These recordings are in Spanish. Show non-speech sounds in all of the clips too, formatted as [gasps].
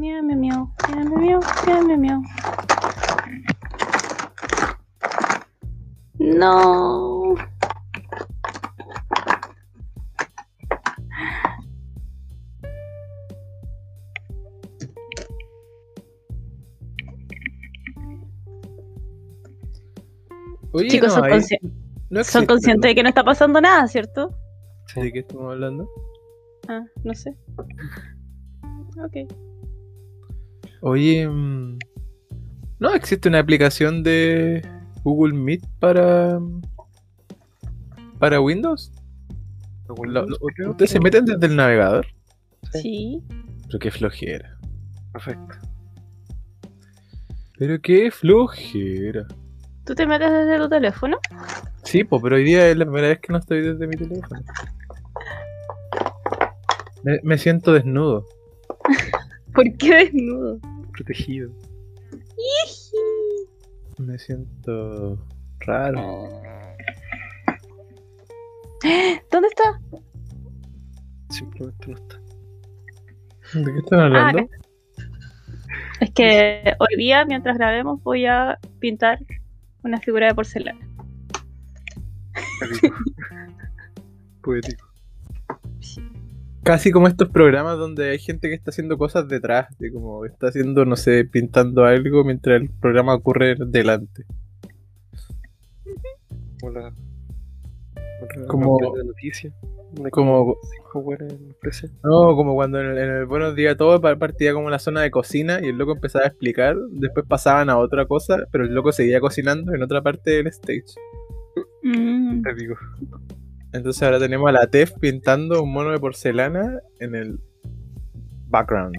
Miau, miau, miau, miau, miau, miau, miau, miau. No. Oye, Chicos, no, son, consci- no son conscientes de que no está pasando nada, ¿cierto? ¿De qué estamos hablando? Ah, no sé. Ok. Oye, mm, ¿no existe una aplicación de Google Meet para para Windows? Lo- lo- ¿Ustedes se meten desde el navegador? Sí. Sí. Pero qué flojera. Perfecto. Pero qué flojera. ¿Tú te metes desde tu teléfono? Sí, pues, pero hoy día es la primera vez que no estoy desde mi teléfono. Me, me siento desnudo. [laughs] ¿Por qué desnudo? Protegido. Me siento raro. ¿Dónde está? Simplemente no está. ¿De qué están hablando? acá. Es que hoy día, mientras grabemos, voy a pintar una figura de porcelana. Poético. Casi como estos programas donde hay gente que está haciendo cosas detrás, de como está haciendo, no sé, pintando algo mientras el programa ocurre delante. Como la. otra- Como- de. Una Como, no, como cuando en el, en el Buenos Días todo pa- partía como la zona de cocina y el loco empezaba a explicar, después pasaban a otra cosa, pero el loco seguía cocinando en otra parte del stage. Mm. Épico. Entonces ahora tenemos a la Tef pintando un mono de porcelana en el background.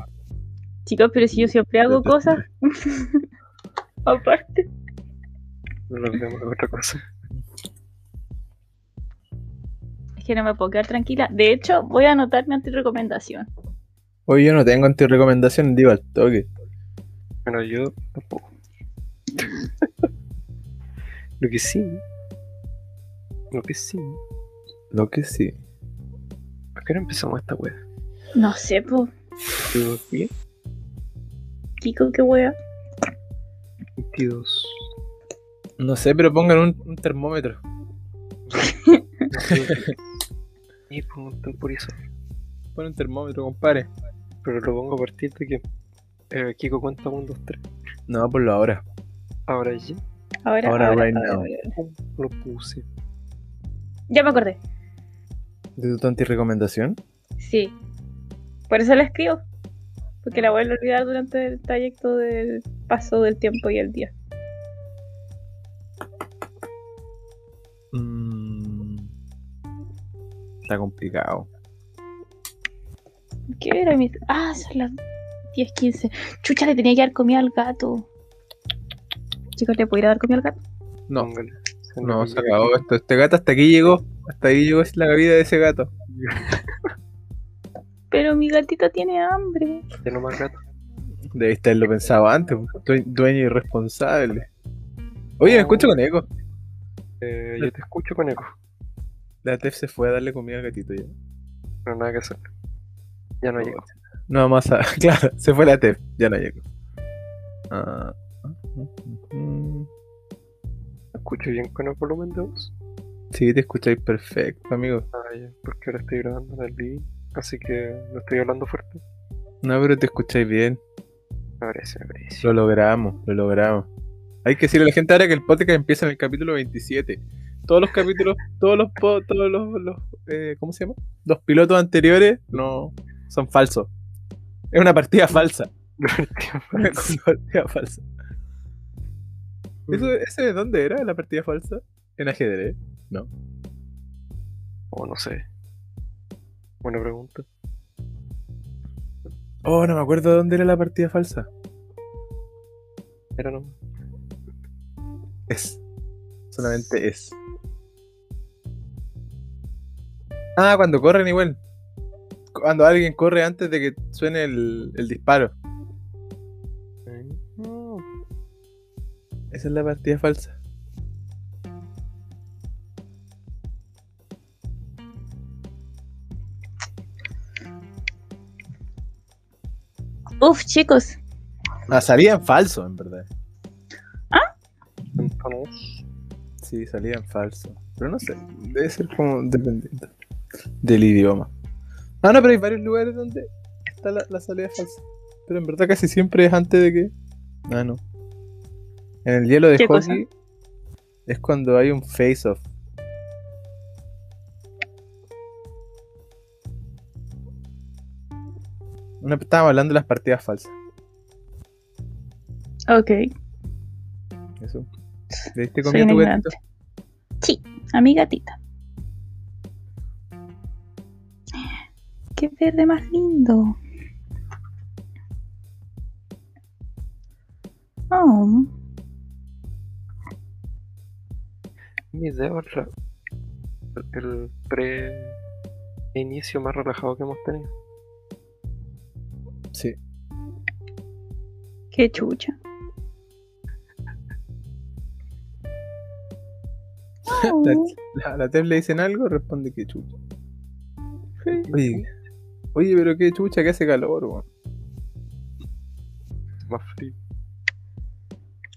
Chicos, pero si yo siempre hago cosas. [laughs] Aparte. No vemos otra cosa. Es que no me puedo quedar tranquila. De hecho, voy a anotar mi antirecomendación. Hoy yo no tengo antirecomendación, digo al toque. Bueno, yo tampoco. [laughs] Lo que sí. Lo que sí. Lo que sí. ¿A qué hora empezamos esta wea? No sé, po. ¿22 bien? Kiko, qué wea. 22. No sé, pero pongan un, un termómetro. [laughs] Y pongo un temporizador. Pon un termómetro, compadre. Pero lo pongo a partir de que eh, Kiko cuenta 1, 2, 3. No, por ahora. Ahora ya Ahora, Ahora, ahora, right ahora, now. ahora. lo puse. Ya me acordé. ¿De tu antirecomendación? Sí. Por eso la escribo. Porque la voy a olvidar durante el trayecto del paso del tiempo y el día. Mm, está complicado. ¿Qué era mi.? Ah, son las 10:15. Chucha, le tenía que dar comida al gato. Chicos, ¿le puedo ir a dar comida al gato? No. Se no, se acabó esto. Este gato hasta aquí llegó. Hasta ahí llegó la vida de ese gato. [laughs] Pero mi gatita tiene hambre. No más gato. Debiste haberlo pensado antes. due- Dueño irresponsable. Oye, me escucho con eco. Eh, yo te escucho con eco. La Tef se fue a darle comida al gatito ya. Pero nada que hacer. Ya no llegó. No más a... [laughs] Claro, se fue la Tef. Ya no llegó. Ah, mm, ¿Me escucho bien con el volumen de voz? Sí, te escucháis perfecto, amigo. Ah, ya. Porque ahora estoy grabando en el living. Así que no estoy hablando fuerte. No, pero te escucháis bien. Me parece, me parece. Lo logramos, lo logramos. Hay que decirle a la gente ahora que el podcast empieza en el capítulo 27. Todos los capítulos, [laughs] todos los, po- todos los, los, eh, ¿cómo se llama? Los pilotos anteriores no son falsos. Es una partida falsa. [laughs] Una partida [laughs] falsa. ¿Eso, ¿Ese de dónde era la partida falsa? En ajedrez. No. O no sé. Buena pregunta. Oh, no me acuerdo de dónde era la partida falsa. Era no. Es. Solamente es. Ah, cuando corren igual. Cuando alguien corre antes de que suene el, el disparo. Esa es la partida falsa. Uf, chicos. Ah, salía en falso, en verdad. Entonces, Sí, salía en falso. Pero no sé, debe ser como dependiente del idioma. Ah, no, pero hay varios lugares donde está la, la salida falsa. Pero en verdad casi siempre es antes de que. Ah, no. En el hielo de hockey es cuando hay un face-off. No, estábamos hablando de las partidas falsas. Ok. Eso. ¿Le diste comida a tu gatito? Sí, a mi gatita. Qué verde más lindo. Oh, mi idea es la- el pre-inicio más relajado que hemos tenido. Sí. qué chucha. [laughs] Oh, La, la, la Tef le dicen algo, responde que chucha. Oye, oye, pero qué chucha que hace calor, weón. Más frío.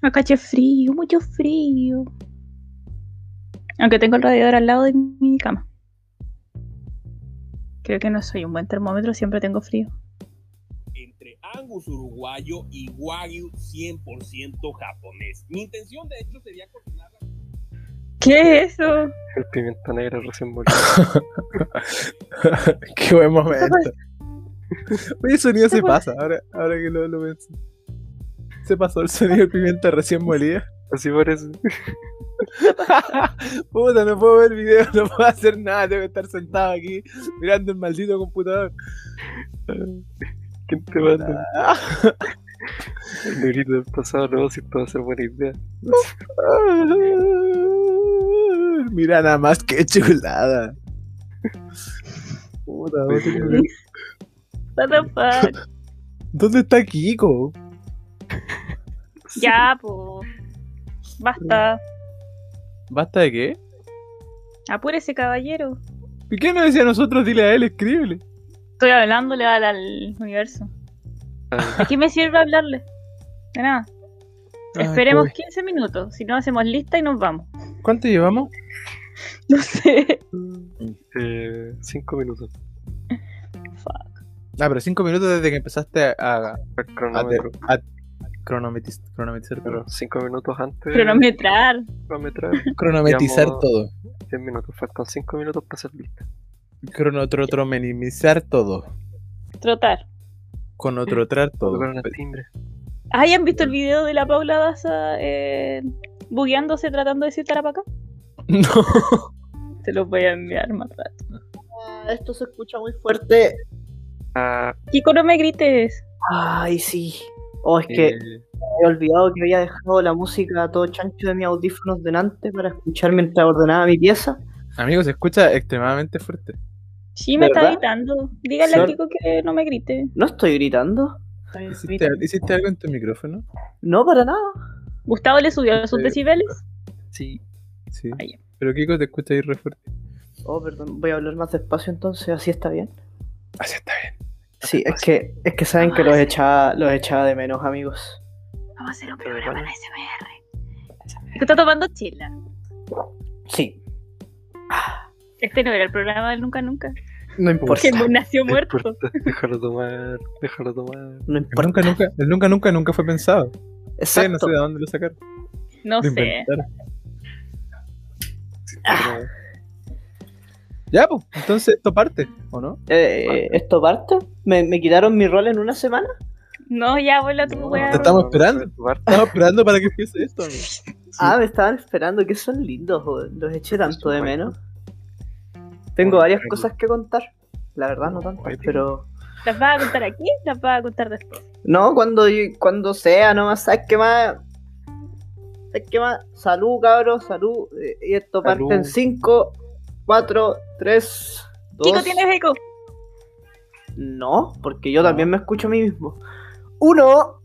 acá hace frío, mucho frío. Aunque tengo el radiador al lado de mi cama. Creo que no soy un buen termómetro, siempre tengo frío. entre Angus uruguayo y Wagyu 100% japonés. Mi intención, de hecho, sería cocinarla. ¿Qué es eso? El pimienta negra recién [laughs] molido. [laughs] qué buen momento. [laughs] Oye, el sonido se pasa, ahora, ahora que lo, lo pienso. Se pasó el sonido de pimienta recién molida. Así parece. [laughs] Puta, no puedo ver video, no puedo hacer nada, tengo que estar sentado aquí mirando el maldito computador. ¿Quién te manda? El negrito del pasado no, si esto va a ser buena idea. [laughs] Mira nada más que chulada. Puta, What the fuck? ¿Dónde está Kiko? Ya, [laughs] po. Basta. ¿Basta de qué? Apúrese, caballero. ¿Y qué nos decía a nosotros? Dile a él, escríbele. Estoy hablándole al, al universo. Ah, ¿De qué me sirve hablarle? De nada. Ay, Esperemos pobre. 15 minutos. Si no, hacemos lista y nos vamos. ¿Cuánto llevamos? [laughs] No sé. eh, cinco minutos. Fuck. Ah, pero cinco minutos desde que empezaste a, a, a, cronómetro. a cronometiz- cronometrizar Pero todo. cinco minutos antes. Cronometrar. Cronometrar. Cronometrizar Digamos- todo. Diez minutos. Faltan cinco minutos para ser lista. Cronotrotromenimizar todo. Trotar. Conotrar todo. Timbre. ¿Ay, han visto el video de la Paula Daza eh, bugueándose tratando de decir tarapaca? [laughs] No. Se los voy a enviar más rato. Ah, Esto se escucha muy fuerte. Ah, Kiko, no me grites. Ay, sí. Oh, es que eh, he olvidado que había dejado la música a todo chancho de mis audífonos delante para escuchar mientras ordenaba mi pieza. Amigo, se escucha extremadamente fuerte. Sí, me está ¿Verdad? gritando. Dígale a. Kiko que no me grite. No estoy gritando. ¿Hiciste, hiciste algo en tu micrófono? No, para nada. Gustavo le subió sus Eh, decibeles. sí. Sí. Ah. Pero Kiko te escucha ahí re fuerte. Oh, perdón. Voy a hablar más despacio entonces, así está bien. Así está bien. Sí, es que, es que saben que los echaba, los echaba de menos, amigos. Vamos a hacer un programa de bueno. SMR. Kiko está tomando chela. Sí, Este no era el programa del Nunca Nunca. no importa. Que nació No muerto. importa, Déjalo tomar. Déjalo tomar. No El importa. nunca, nunca, el nunca, nunca, nunca fue pensado. Sí, no Exacto. sé de dónde lo sacaron. No Lo sé. Ah. Ya, pues, entonces esto parte, ¿o no? Eh, ¿Esto parte? ¿Me, ¿Me quitaron mi rol en una semana? No, ya vuela tu No, weá. te estamos no, esperando. no, no, Estaba esperando para que empiece esto, amigo. Ah, me estaban esperando, que son lindos, joder. los eché tanto de menos. Tengo varias cosas que contar. La verdad, no tantas, pero. ¿Las vas a contar aquí? ¿Las vas a contar después? No, cuando, cuando sea, nomás, ¿sabes qué más? ¿Sabes qué más? Salud, cabros, salud. Eh, Y esto parte Salud. en 5, 4, 3, 2. Chico, ¿tienes eco? No, porque yo también me escucho a mí mismo. 1.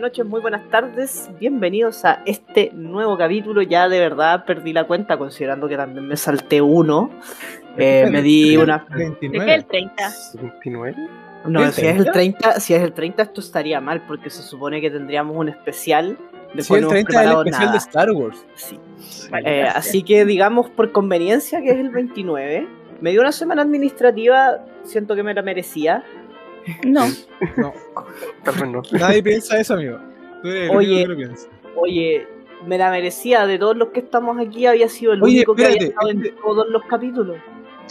Noches, muy buenas tardes. Bienvenidos a este nuevo capítulo. Ya de verdad perdí la cuenta, considerando que también me salté uno. Eh, me di una. ¿De qué 29. el 30? 29. No, ¿El si es el 30? 30, si es el 30, esto estaría mal, porque se supone que tendríamos un especial. Sí, cual el no hemos 30 es el especial nada. de Star Wars. Sí. Vale. Eh, así que digamos por conveniencia que es el 29. Me dio una semana administrativa, siento que me la merecía. No. No, Tal vez no. nadie piensa eso, amigo. Tú eres el Oye. único que lo piensa. Oye, me la merecía. De todos los que estamos aquí, había sido el Oye, único que había estado en este- todos los capítulos.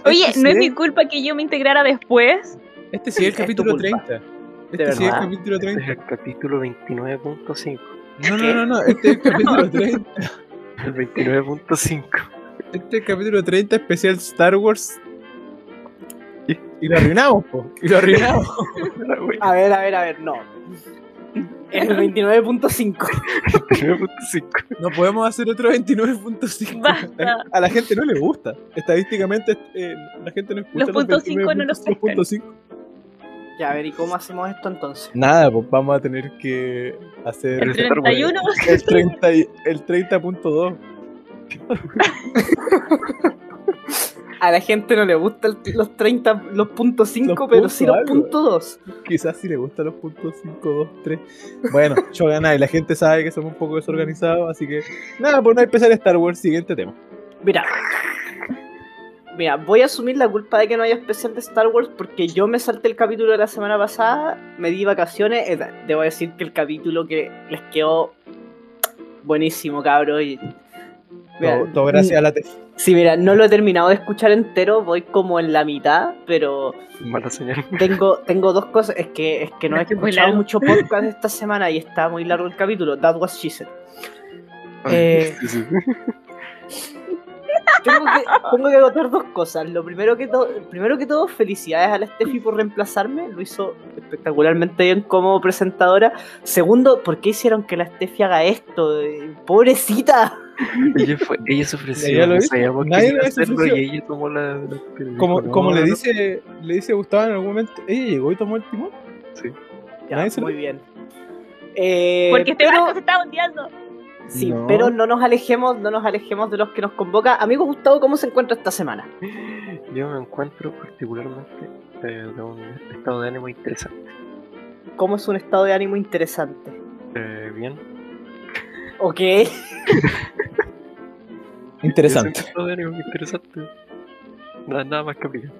Oye, Este no es mi culpa que yo me integrara después. Este sí es el Es tu capítulo culpa. 30. Este sí es el capítulo Este es 30. el capítulo 29.5. No, no, no, no. Este es el capítulo [laughs] 30. El 29.5. Este es el capítulo 30 especial Star Wars. Y, lo arruinamos, po. Y lo arruinamos. [laughs] A ver, a ver, a ver, no. El 29.5. 29.5. No podemos hacer otro 29.5. Basta. A la gente no le gusta. Estadísticamente, eh, la gente no escucha Los puntos cinco no los. 29.5. Ya, a ver, ¿y cómo hacemos esto entonces? Nada, pues vamos a tener que hacer El 31. el 30 y- el 30.2. [laughs] A la gente no le gustan los 30, los puntos 5, Los pero sí los puntos puntos 2. Quizás si le gustan los puntos 5, 2, 3. Bueno, yo gané y la gente sabe que somos un poco desorganizados, así que nada, pues no especial Star Wars. Siguiente tema. Mira. Mira, voy a asumir la culpa de que no haya especial de Star Wars porque yo me salté el capítulo de la semana pasada, me di vacaciones. eh, Debo decir que el capítulo que les quedó buenísimo, cabrón. Y... Mira, Todo, todo gracias a la T. Sí, mira, no lo he terminado de escuchar entero, voy como en la mitad, pero Mala señal. tengo, tengo dos cosas. Es que, es que no he Es escuchado mucho podcast esta semana y está muy largo el capítulo. That was she said. Eh, [laughs] Sí, sí. tengo, que, tengo que agotar dos cosas. Lo primero que, todo, primero que todo, felicidades a la Steffi por reemplazarme. Lo hizo espectacularmente bien como presentadora. Segundo, ¿por qué hicieron que la Steffi haga esto? Eh, Pobrecita. [laughs] Ella, fue, ella se ofreció. Ella sabíamos que Nadie iba a se hacerlo y ella tomó la. la- Como, dijo, como no, le no, dice le dice Gustavo en algún momento, ella llegó y tomó el timón. Sí. Ya, Nadie se lo- muy bien. Eh, Porque este pero- barco se está hundiendo. Sí, No. pero no nos alejemos, no nos alejemos de los que nos convoca. Amigo Gustavo, ¿cómo se encuentra esta semana? [laughs] Yo me encuentro particularmente eh, de un estado de ánimo interesante. ¿Cómo es un estado de ánimo interesante? Eh, bien. Ok. [laughs] Interesante. Es interesante. Nada, nada más que aplicar.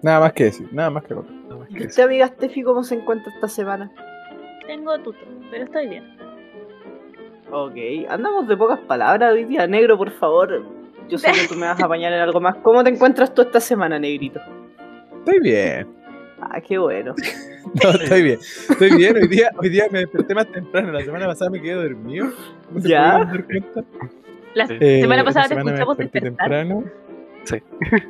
Nada más que decir, nada más que más ¿Y usted, amiga Steffi, cómo se encuentra esta semana? Tengo tuto, pero estoy bien. Ok, andamos de pocas palabras hoy día. Negro, por favor. Yo sé que tú me vas a apañar en algo más. ¿Cómo te encuentras tú esta semana, negrito? Estoy bien. Ah, qué bueno. [laughs] No, estoy bien. Estoy bien. Hoy día, hoy día me desperté más temprano. La semana pasada me quedé dormido. ¿No se ¿Ya? pudieron dar cuenta? La Sí. Eh, semana pasada te semana me escuchamos desperté despertar. temprano. Sí. [laughs]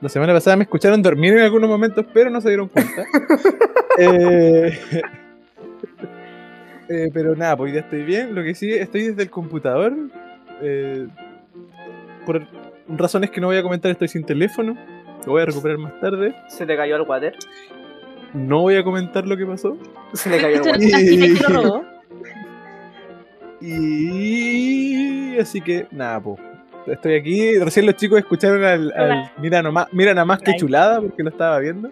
La semana pasada me escucharon dormir en algunos momentos, pero no se dieron cuenta. [laughs] Eh, eh, pero nada, pues hoy día estoy bien. Lo que sí, estoy desde el computador. eh, por razones que no voy a comentar, estoy sin teléfono. Lo voy a recuperar más tarde. Se le cayó al water. No voy a comentar lo que pasó. Se le cayó al Esto [laughs] water. robó. Y así que nada, pues. Estoy aquí. Recién los chicos escucharon al. mira nomás, mira nada más que chulada porque lo estaba viendo.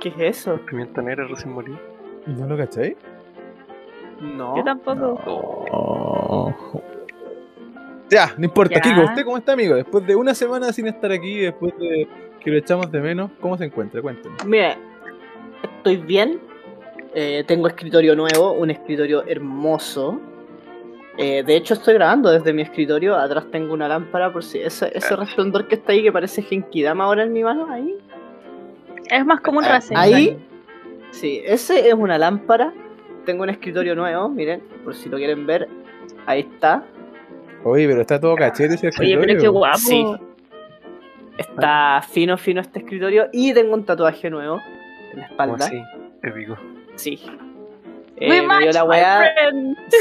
¿Qué es eso? Pimienta negra recién morí. ¿No lo cacháis? No. Yo tampoco. No. Ya, no importa. Ya. Kiko, ¿usted cómo está, amigo? Después de una semana sin estar aquí, después de que lo echamos de menos, ¿cómo se encuentra? Cuénteme. Mira, estoy bien. Eh, tengo escritorio nuevo, un escritorio hermoso. Eh, de hecho, estoy grabando desde mi escritorio. Atrás tengo una lámpara por si ese, ese resplandor que está ahí, que parece Genkidama ahora en mi mano, ahí. Es más como un Rasengan. Ahí, sí, ese es una lámpara. Tengo un escritorio nuevo, miren, por si lo quieren ver. Ahí está. Oye, pero está todo cachete ese Oye, pero escritorio. qué guapo. Sí. Está fino, fino este escritorio. Y tengo un tatuaje nuevo en la espalda. así, épico. Sí. We Eh, me dio match, la weá.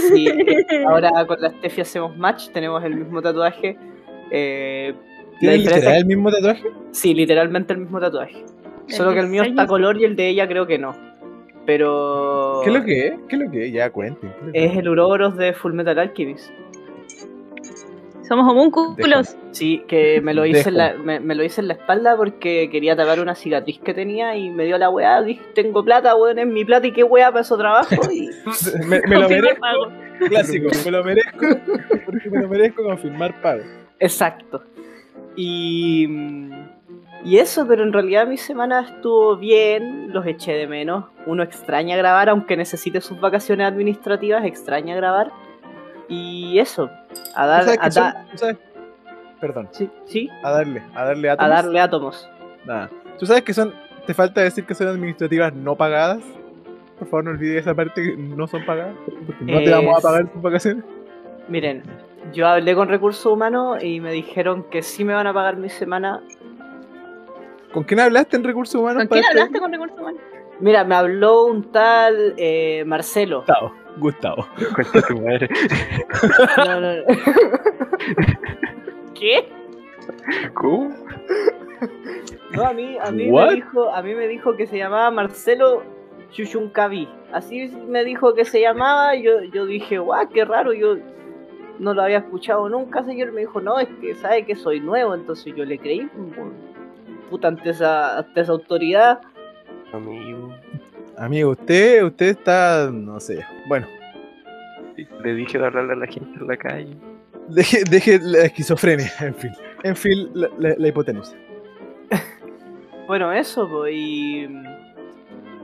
Sí, [laughs] ahora con la Steffi hacemos match, tenemos el mismo tatuaje. Eh, ¿Tiene diferencia- literal el mismo tatuaje? Sí, literalmente el mismo tatuaje. Solo que el mío está color y el de ella creo que no. Pero. ¿Qué es lo que es? ¿Qué es lo que es? Ya cuenten. ¿qué es Es el Uroboros de Fullmetal Alchemist. Somos homúnculos. Sí, que me lo hice, en la, me, me lo hice en la espalda porque quería tapar una cicatriz que tenía y me dio la weá. Dije, tengo plata, weón, es mi plata y qué weá para eso trabajo. Y [laughs] Me, me lo merezco. pago. Clásico. Me lo merezco. Porque me lo merezco confirmar pago. Exacto. Y, y eso, pero en realidad mi semana estuvo bien, los eché de menos. Uno extraña grabar, aunque necesite sus vacaciones administrativas, extraña grabar. Y eso, a ¿Tú dar, sabes a, da- tú sabes- Perdón. sí, sí, A darle. A darle a átomos. darle átomos. Nada. ¿Tú sabes que son. Te falta decir que son administrativas no pagadas? Por favor, no olvides esa parte que no son pagadas. Porque no te vamos a pagar tus vacaciones. Miren, yo hablé con recursos humanos y me dijeron que sí me van a pagar mi semana. ¿Con quién hablaste en recursos humanos? ¿Con para quién este- hablaste con recursos humanos? Mira, me habló un tal eh, Marcelo. Gustavo. Gustavo. Cuenta tu madre. No, no, no. ¿Qué? ¿Cómo? No, a mí, a mí What? me dijo, a mí me dijo que se llamaba Marcelo Chuchuncaví. Así me dijo que se llamaba, yo, yo dije, guau, qué raro, yo no lo había escuchado nunca, señor. Me dijo, no, es que sabe que soy nuevo, entonces yo le creí, pues, puta, ante esa, ante esa autoridad. Amigo. Amigo, usted, usted está. No sé. Bueno, Le dije de hablarle a la gente en la calle. deje, deje la esquizofrenia. En fin. En fin, la, la- la hipotenusa. [laughs] Bueno, eso, pues, y,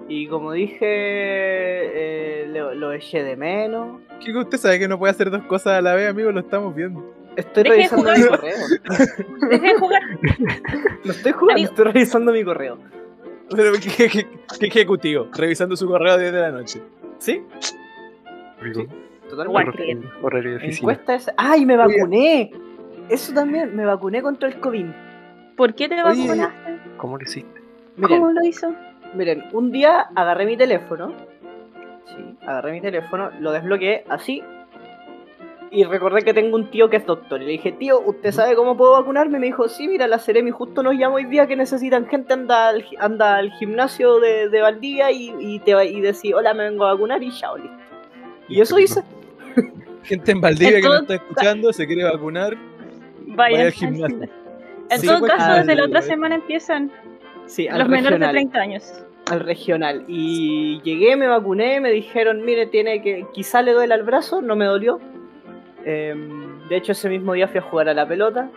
y como dije, eh, lo, lo eché de menos. Kiko, usted sabe que no puede hacer dos cosas a la vez, amigo, lo estamos viendo. Estoy Deje revisando jugar. mi correo. Deje de jugar. [laughs] No estoy jugando, Amigo. estoy revisando mi correo. Pero qué, qué- qué ejecutivo, revisando su correo a 10 de la noche. ¿Sí? Amigo. Totalmente. Igual Hor- creen. Horario de oficina. Encuesta es. ¡Ay, me vacuné! Eso también, me vacuné contra el COVID. ¿Por qué te Oye. vacunaste? ¿Cómo lo hiciste? Miren, ¿Cómo lo hizo? miren, un día agarré mi teléfono. Sí, agarré mi teléfono, lo desbloqueé así. Y recordé que tengo un tío que es doctor. Y le dije, tío, ¿usted sabe cómo puedo vacunarme? Me dijo, sí, mira, la Ceremi justo nos llama hoy día que necesitan gente. Anda al, anda al gimnasio de, de Valdivia y, y, te va- y decir, hola, me vengo a vacunar y chao, listo. Y eso hice. [laughs] Gente en Valdivia que nos está escuchando, se quiere vacunar. Vaya, Vaya al gimnasio. En Sí, todo pues, caso, desde la otra semana empiezan Sí, los menores de regional. 30 años. al regional y llegué, me vacuné, me dijeron, mire, tiene que, quizá le duele al brazo, no me dolió. Em, de hecho, ese mismo día fui a jugar a la pelota.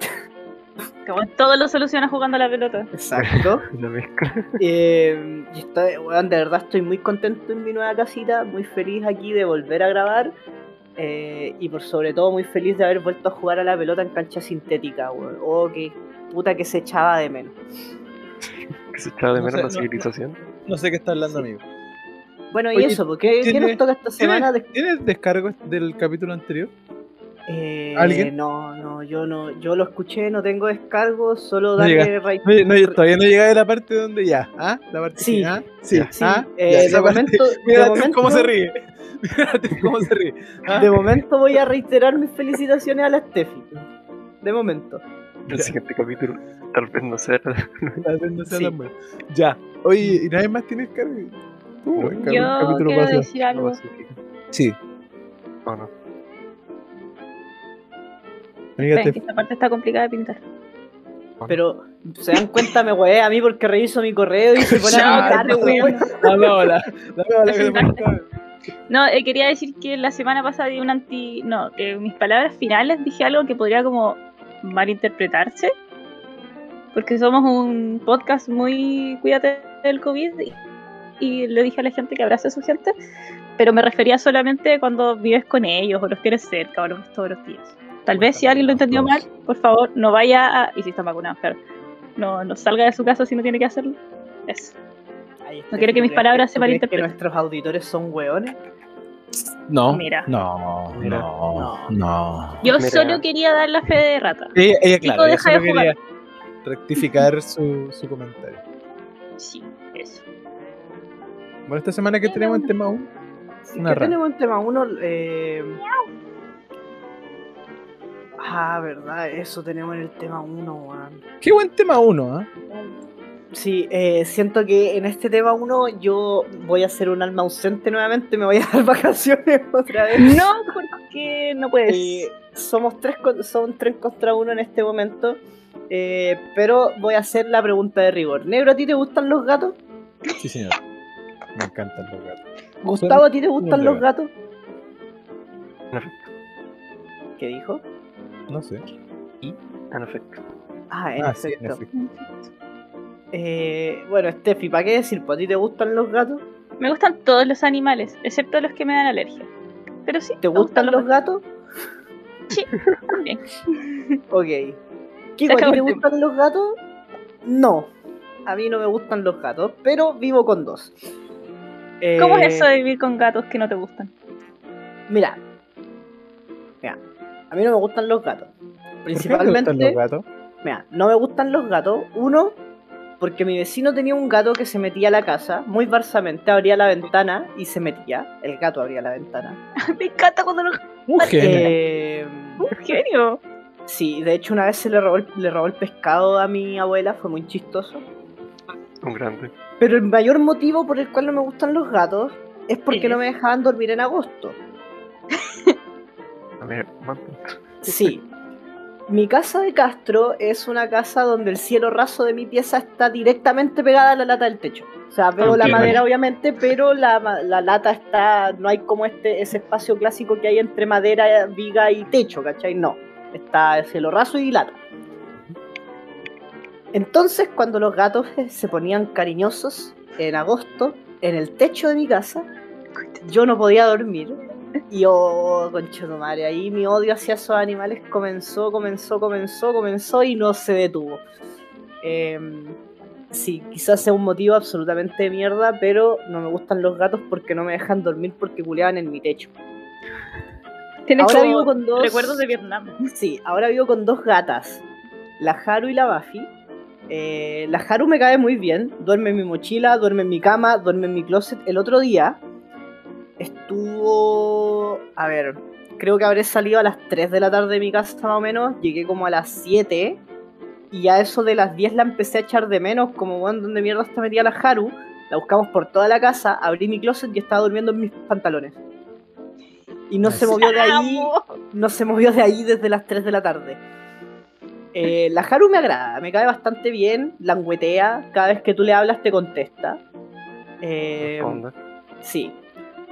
[laughs] Como todo lo soluciona jugando a la pelota. Exacto. [laughs] Em, y estoy, weón, de verdad estoy muy contento en mi nueva casita, muy feliz aquí de volver a grabar. eh, y por sobre todo muy feliz de haber vuelto a jugar a la pelota en cancha sintética, weón. Oh, qué puta que se echaba de menos. [laughs] Que se echaba de No menos sé, la no- civilización. No sé qué está hablando, amigo. Bueno, y Oye, eso, ¿por ¿qué, qué ¿tiene- nos toca esta semana? de- ¿Tienes descargo del capítulo anterior? Eh, ¿Alguien? No, no, yo no, yo lo escuché, no tengo descargo, solo No darle right- No, no, todavía no llega a la parte donde ya. ¿Ah? La parte Sí. que- ¿ah? Sí. Sí, ¿ah? eh, Ya, de, parte. momento, de, Mira momento, cómo se ríe. [laughs] Mira cómo se ríe. ¿ah? de momento voy a reiterar mis felicitaciones a la Steffi. De momento. El siguiente capítulo tal vez no sea. [laughs] Tal vez no sea Sí. tan bueno. Ya. Oye, ¿y nadie más tiene descargo? Uh, yo quiero decir algo. Sí. No, no. Amiga, Ven, te- que esta parte está complicada de pintar. Pero se dan cuenta, me hueé a mí porque reviso mi correo y se pone a [laughs] weón. [laughs] Dame hola. Dame hola que te falta. No, eh, quería decir que la semana pasada di un anti. No, que mis palabras finales dije algo que podría como malinterpretarse. Porque somos un podcast muy cuídate del COVID y, le dije a la gente que abrace a su gente. Pero me refería solamente cuando vives con ellos o los tienes cerca o los ves todos los días. Tal vez si alguien lo entendió mal, por favor, no vaya a. Y si están vacunados, claro. No, no salga de su casa si no tiene que hacerlo. Eso. No quiero que mis ¿tú crees palabras se crees que malinterpreten. nuestros auditores son hueones? No. Mira. No, Mira. no, no. Yo Mira. solo quería dar la fe de rata. Ella, ella, claro, ella deja de solo jugar. quería rectificar su, su comentario. Sí. Bueno, esta semana que tenemos en tema 1. Sí, Una ¿Qué rana. tenemos en tema 1? Eh... Ah, verdad, eso tenemos en el tema 1, weón. Qué buen tema 1, ¿ah? Sí, eh, siento que en este tema uno yo voy a ser un alma ausente nuevamente, me voy a [laughs] dar vacaciones otra vez. No, porque no puedes. Eh, somos tres, son tres contra uno en este momento, eh, pero voy a hacer la pregunta de rigor. Negro, ¿a ti te gustan los gatos? Sí, señor. Me encantan los gatos. Gustavo, ¿a ti te gustan los gatos? En efecto. ¿Qué dijo? No sé. En efecto. Ah, en Ah, sí, en efecto. efecto. Eh, bueno, Steffi, ¿para qué decir? ¿Para ti te gustan los gatos? Me gustan todos los animales, excepto los que me dan alergia. Pero sí. ¿Te gustan los gatos? también. [laughs] Ok. Kiko, ¿a ti te gustan los gatos? No. A mí no me gustan los gatos, pero vivo con dos. ¿Cómo Eh, es eso de vivir con gatos que no te gustan? Mira. Mira. A mí no me gustan los gatos. ¿Por qué te Principalmente. gustan los gatos? Mira, no me gustan los gatos. Uno, porque mi vecino tenía un gato que se metía a la casa, muy barsamente, abría la ventana y se metía. El gato abría la ventana. [laughs] Me encanta cuando los. Un genio. Eh, Un genio. sí, de hecho una vez se le robó, el, le robó el pescado a mi abuela, fue muy chistoso. Un grande. Pero el mayor motivo por el cual no me gustan los gatos es porque ¿Qué no me dejaban dormir en agosto. [laughs] A ver. Sí. Mi casa de Castro es una casa donde el cielo raso de mi pieza está directamente pegada a la lata del techo. O sea, veo la madera obviamente, pero la, la lata está, no hay como este ese espacio clásico que hay entre madera, viga y techo, ¿cachai? No, está el cielo raso y lata. Entonces, cuando los gatos eh, se ponían cariñosos en agosto, en el techo de mi casa, yo no podía dormir. Y oh, madre, ahí mi odio hacia esos animales comenzó, comenzó, comenzó, comenzó y no se detuvo. Em, sí, quizás sea un motivo absolutamente de mierda, pero no me gustan los gatos porque no me dejan dormir porque culeaban en mi techo. Tienes Ahora vivo con dos. recuerdos de Vietnam. Sí, ahora vivo con dos gatas, la Haru y la Buffy. Eh, la Haru me cae muy bien, duerme en mi mochila, duerme en mi cama, duerme en mi closet. El otro día estuvo, a ver, creo que habré salido a las 3 de la tarde de mi casa más o menos, llegué como a las 7 y a eso de las 10 la empecé a echar de menos, como, bueno, ¿dónde mierda está metida la Haru? La buscamos por toda la casa, abrí mi closet y estaba durmiendo en mis pantalones. Y no se movió de ahí no se movió de ahí desde las 3 de la tarde. Eh, la Haru me agrada, me cae bastante bien, languetea, cada vez que tú le hablas te contesta. Eh, sí.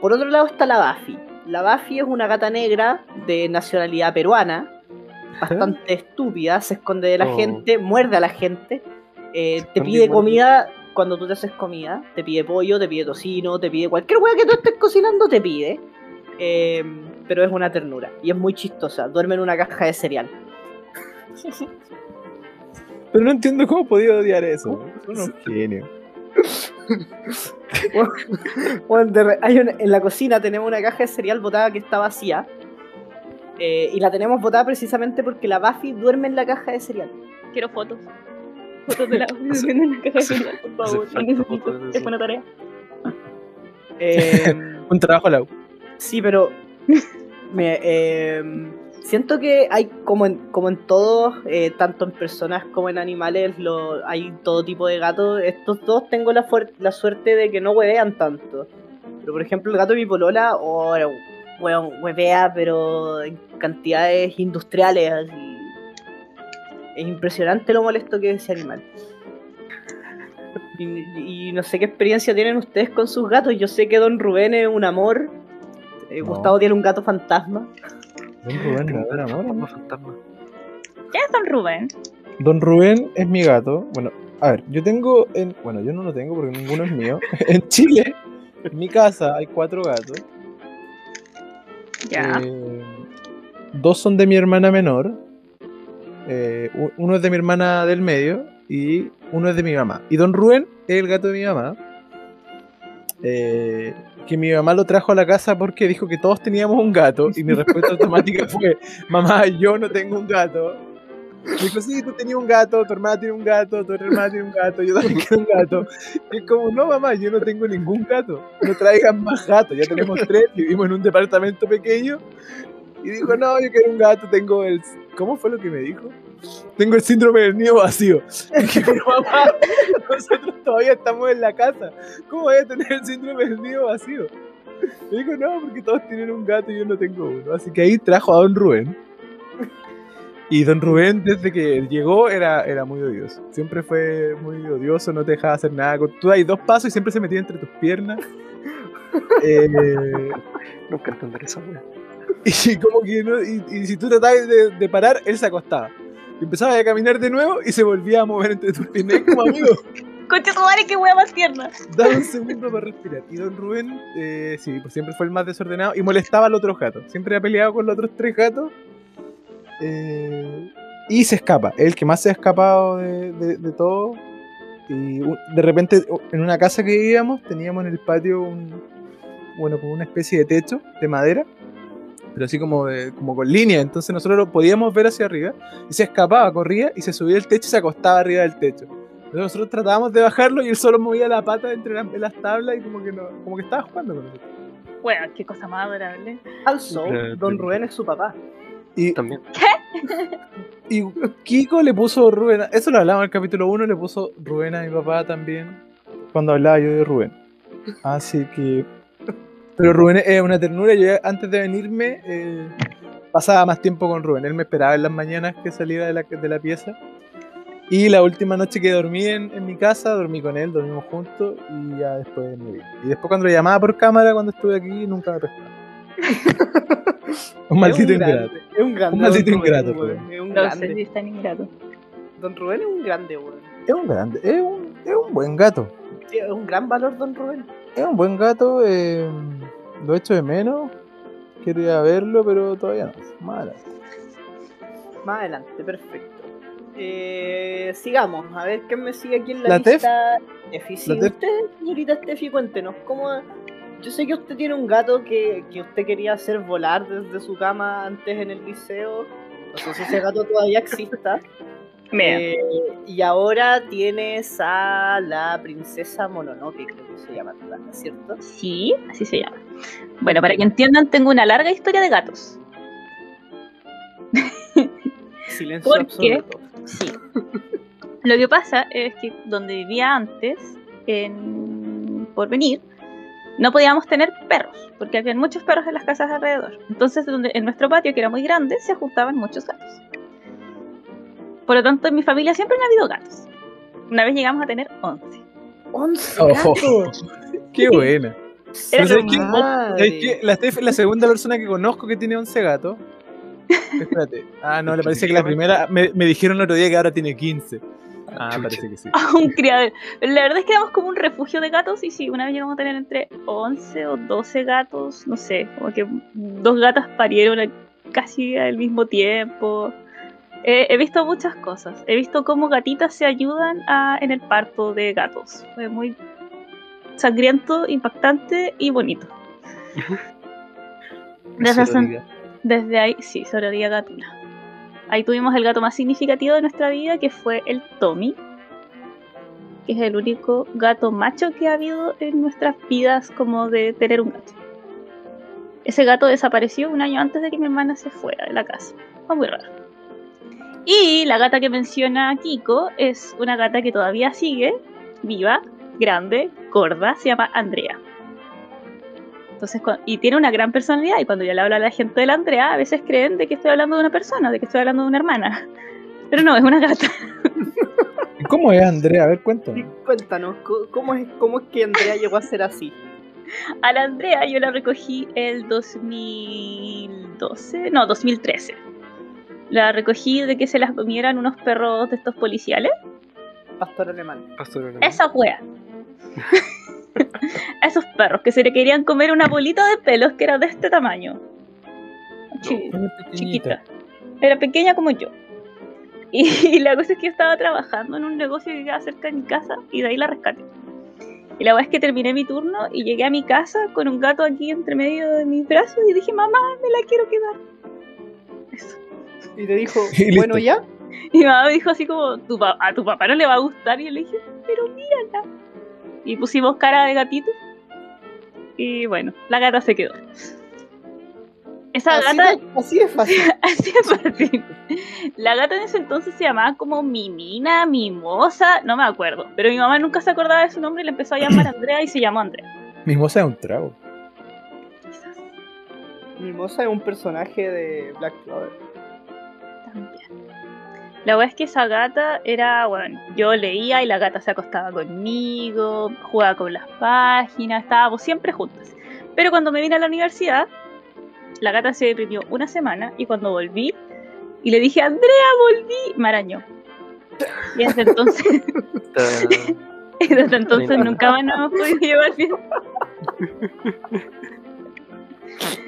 Por otro lado está la Buffy. La Buffy es una gata negra de nacionalidad peruana, bastante estúpida, se esconde de la Oh. gente, muerde a la gente, eh, te pide comida cuando tú te haces comida, te pide pollo, te pide tocino, te pide cualquier hueá que tú estés cocinando, te pide. Eh, pero es una ternura y es muy chistosa. Duerme en una caja de cereal. Pero no entiendo cómo podía odiar eso. Unos genios. [laughs] Bueno, de re- hay una- en la cocina tenemos una caja de cereal botada que está vacía. Eh, y la tenemos botada precisamente porque la Buffy duerme en la caja de cereal. Quiero fotos. Fotos de la [laughs] durmiendo en una caja de cereal, por favor. necesito. Es buena tarea. Eh, [laughs] Un trabajo a la U. Sí, pero me, eh, siento que hay como en, como en todos, eh, tanto en personas como en animales, lo, hay todo tipo de gatos. Estos dos tengo la, la suerte de que no huevean tanto. Pero por ejemplo el gato de mi polola, oh, weón, huevea, pero en cantidades industriales. así. Es impresionante lo molesto que es ese animal. Y, y no sé qué experiencia tienen ustedes con sus gatos. Yo sé que Don Rubén es un amor. Eh, No. Gustavo tiene un gato fantasma. Don Rubén, no, era amor, fantasma. ¿Quién es Don Rubén? Don Rubén es mi gato. Bueno, a ver, yo tengo en. Bueno, yo no lo tengo porque ninguno es mío. [laughs] en Chile, en mi casa hay cuatro gatos. Ya. Eh, dos son de mi hermana menor. eh, uno es de mi hermana del medio y uno es de mi mamá. Y Don Rubén es el gato de mi mamá. eh, que mi mamá lo trajo a la casa porque dijo que todos teníamos un gato. Y mi respuesta [laughs] automática fue: Mamá, yo no tengo un gato. Me dijo, sí, tú tenías un gato, tu hermana tiene un gato, tu hermana tiene un gato, yo también quiero un gato. Y es como, no, mamá, yo no tengo ningún gato. No traigan más gatos, ya tenemos [laughs] tres, vivimos en un departamento pequeño. Y dijo, no, yo quiero un gato, tengo el... ¿Cómo fue lo que me dijo? Tengo el síndrome del nido vacío. [laughs] Pero mamá, nosotros todavía estamos en la casa. ¿Cómo voy a tener el síndrome del nido vacío? Me dijo, no, porque todos tienen un gato y yo no tengo uno. Así que ahí trajo a don Rubén. Y don Rubén, desde que llegó, era, era muy odioso. Siempre fue muy odioso, no te dejaba hacer nada. Tú dais dos pasos y siempre se metía entre tus piernas. [laughs] Eh, Nunca entenderé esa wea. y como que no- y, y si tú tratabas de, de parar, él se acostaba. Y empezaba a caminar de nuevo y se volvía a mover entre tus piernas. Como amigo, [laughs] Concha madre, qué hueá más tierna. dame un segundo para respirar. Y don Rubén, eh, sí, pues siempre fue el más desordenado y molestaba al otro gato. Siempre ha peleado con los otros tres gatos. eh, y se escapa. Es el que más se ha escapado de, de- de todo. Y de repente, en una casa que vivíamos, teníamos en el patio un, bueno, como una especie de techo de madera, pero así como, de- como con línea. Entonces nosotros lo podíamos ver hacia arriba y se escapaba, corría y se subía al techo y se acostaba arriba del techo. Entonces nosotros tratábamos de bajarlo y él solo movía la pata entre las, las tablas y como que, no, como que estaba jugando con nosotros. Bueno, qué cosa más adorable. Also, Eh, Don. Rubén es su papá. Y, También. y Kiko le puso Rubén, eso lo hablamos en el capítulo 1, le puso Rubén a mi papá también, cuando hablaba yo de Rubén. Así que... Pero Rubén es una ternura, yo antes de venirme eh, pasaba más tiempo con Rubén, él me esperaba en las mañanas que saliera de la, de la pieza. Y la última noche que dormí en, en mi casa, dormí con él, dormimos juntos y ya después me vine. Y después cuando lo llamaba por cámara cuando estuve aquí, nunca me pescaba. Un maldito es un ingrato. grande, Es un grande. Un maldito Rubén, ingrato, weón. Es un No sé grande. si es tan ingrato. Don Rubén es un grande, weón. Es un grande, es un, es un buen gato. Sí, es un gran valor, Don Rubén. Es un buen gato, eh, lo echo de menos. Quiero ir a verlo, pero todavía no. Más adelante. Más adelante, perfecto. Eh, sigamos, a ver quién me sigue aquí en la, ¿La Tef? lista. Tefi, sí, ¿La Tef? usted, señorita Steffi, cuéntenos, ¿cómo, yo sé que usted tiene un gato que, que usted quería hacer volar desde su cama antes en el liceo. No sé si ese gato todavía exista. Eh, y ahora tienes a la princesa Mononoke, creo que se llama ¿cierto? sí, así se llama. Bueno, para que entiendan, tengo una larga historia de gatos. [laughs] Silencio ¿Por qué? absoluto. Sí. Lo que pasa es que donde vivía antes, en Porvenir, no podíamos tener perros, porque había muchos perros en las casas alrededor. Entonces, donde, en nuestro patio, que era muy grande, se juntaban muchos gatos. Por lo tanto, en mi familia siempre han habido gatos. Una vez llegamos a tener 11. 11 Ojo. gatos. [laughs] Qué buena. Era ¿sabes como- qué? Madre. ¿Sabes qué? La Steph es la segunda persona que conozco que tiene 11 gatos. Espérate. Ah, no, le parece que la primera. Me, me dijeron el otro día que ahora tiene 15. Ah, Chucha. parece que sí. a [laughs] un criadero. La verdad es que éramos como un refugio de gatos y sí, una vez llegamos a tener entre 11 o 12 gatos, no sé, como que dos gatas parieron casi al mismo tiempo. Eh, he visto muchas cosas. He visto cómo gatitas se ayudan a- en el parto de gatos. Fue muy sangriento, impactante y bonito. [laughs] Desde, Sororidad. desde ahí, sí, Sororía Gatuna. Ahí tuvimos el gato más significativo de nuestra vida, que fue el Tommy, que es el único gato macho que ha habido en nuestras vidas como de tener un gato. Ese gato desapareció un año antes de que mi hermana se fuera de la casa. Fue muy raro. Y la gata que menciona Kiko es una gata que todavía sigue, viva, grande, gorda, se llama Andrea. Entonces, y tiene una gran personalidad y cuando yo le hablo a la gente de la Andrea, a veces creen de que estoy hablando de una persona, de que estoy hablando de una hermana. [laughs] Pero no, es una gata. ¿Y ¿Cómo es, Andrea? A ver. Cuéntanos, co- ¿cómo es, ¿cómo es que Andrea llegó a ser así? A la Andrea yo la recogí el 2012, no, 2013. La recogí de que se las comieran unos perros de estos policiales. Pastor alemán. Pastor alemán. Esa wea. [laughs] Esos perros que se le querían comer una bolita de pelos que era de este tamaño. Chi- chiquita. Era pequeña como yo. [laughs] Y, la cosa es que yo estaba trabajando en un negocio que quedaba cerca de mi casa y de ahí la rescaté. Y la verdad es que terminé mi turno y llegué a mi casa con un gato aquí entre medio de mis brazos y dije, mamá, me la quiero quedar. Y te dijo, [laughs] Y bueno, ya. Y mi mamá me dijo así como, "Tu a tu papá no le va a gustar. Y yo le dije, pero mírala. Y pusimos cara de gatito. Y bueno, la gata se quedó. Esa Así, gata, de- así es fácil. [laughs] así es fácil. La gata en ese entonces se llamaba como Mimina, Mimosa, no me acuerdo. Pero mi mamá nunca se acordaba de su nombre y le empezó a llamar [clears throat] Andrea y se llamó Andrea. Mimosa es un trago. Mimosa es un personaje de Black Clover. La verdad es que esa gata era, bueno, yo leía y la gata se acostaba conmigo, jugaba con las páginas, estábamos siempre juntas. Pero cuando me vine a la universidad, la gata se deprimió una semana y cuando volví y le dije, Andrea, volví, me arañó. Y desde entonces, [laughs] [laughs] y desde entonces nunca más nos hemos podido llevar bien. [laughs]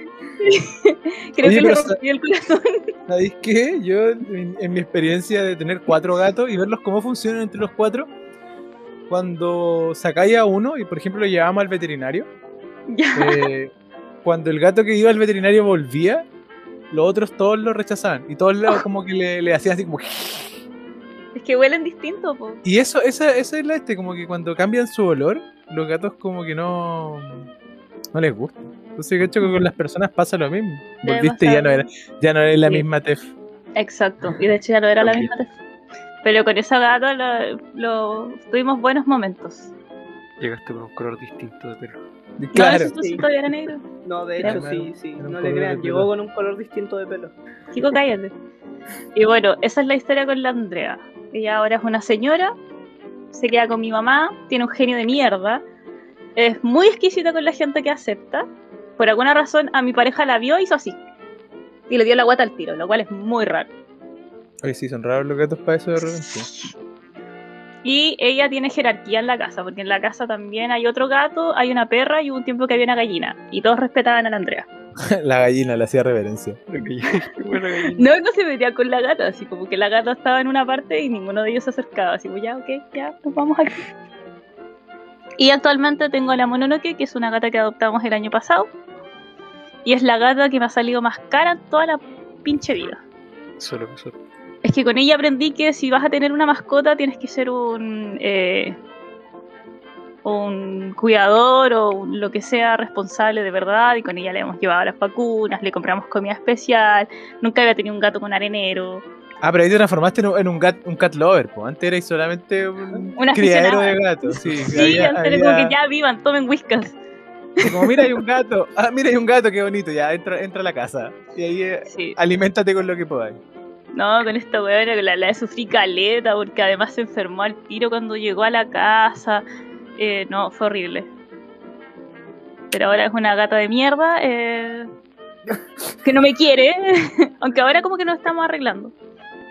[laughs] Creo Oye, que le rompí el corazón. [laughs] ¿Sabéis qué? Yo, en, en mi experiencia de tener cuatro gatos y verlos cómo funcionan entre los cuatro, cuando sacáis a uno y, por ejemplo, lo llevábamos al veterinario, [laughs] eh, cuando el gato que iba al veterinario volvía, los otros todos lo rechazaban y todos lo- como que le, le hacían así como... Es que huelen distinto, po. Y eso, esa, esa es la este, como que cuando cambian su olor, los gatos como que no, no les gusta. Entonces, que con las personas pasa lo mismo. Debe Volviste y ya no, era, ya no eres la Sí. misma Tef. Exacto, y de hecho ya no era la misma. Pero con esa gata lo, lo- tuvimos buenos momentos. Llegaste con un color distinto de pelo. No, Claro. eso sí. todavía era negro. No, de Era hecho sí, sí. era No le de crean, llegó con un color distinto de pelo. Chico, cállate. Y bueno, esa es la historia con la Andrea. Ella ahora es una señora, se queda con mi mamá, tiene un genio de mierda, es muy exquisita con la gente que acepta. Por alguna razón, a mi pareja la vio y hizo así. Y le dio la guata al tiro, lo cual es muy raro. Oye, sí, son raros los gatos para eso de repente. Y ella tiene jerarquía en la casa, porque en la casa también hay otro gato, hay una perra y hubo un tiempo que había una gallina. Y todos respetaban a la Andrea. [laughs] la gallina le hacía reverencia. [laughs] No, no se metía con la gata, así como que la gata estaba en una parte y ninguno de ellos se acercaba. Así como, ya, ok, ya, nos vamos aquí. Y actualmente tengo a la Mononoke, que es una gata que adoptamos el año pasado. Y es la gata que me ha salido más cara en toda la pinche vida. Solo solo. Es que con ella aprendí que si vas a tener una mascota tienes que ser un eh, un cuidador o un- lo que sea responsable de verdad y con ella le hemos llevado las vacunas, le compramos comida especial, nunca había tenido un gato con arenero. Ah, pero ahí te transformaste en un, en un, un cat lover, pues. Antes erais solamente un Una criadero de gatos. Sí, Sí, había- antes era como había- que ya vivan, tomen whiskas. Como, mira, hay un gato. [laughs] Ah, mira, hay un gato, qué bonito. Ya, entra, entra a la casa. Y ahí eh, Sí. aliméntate con lo que podáis. No, con esta weona la, la sufrí caleta porque además se enfermó al tiro cuando llegó a la casa. Eh, no, fue horrible. Pero ahora es una gata de mierda eh, que no me quiere. [laughs] Aunque ahora como que nos estamos arreglando.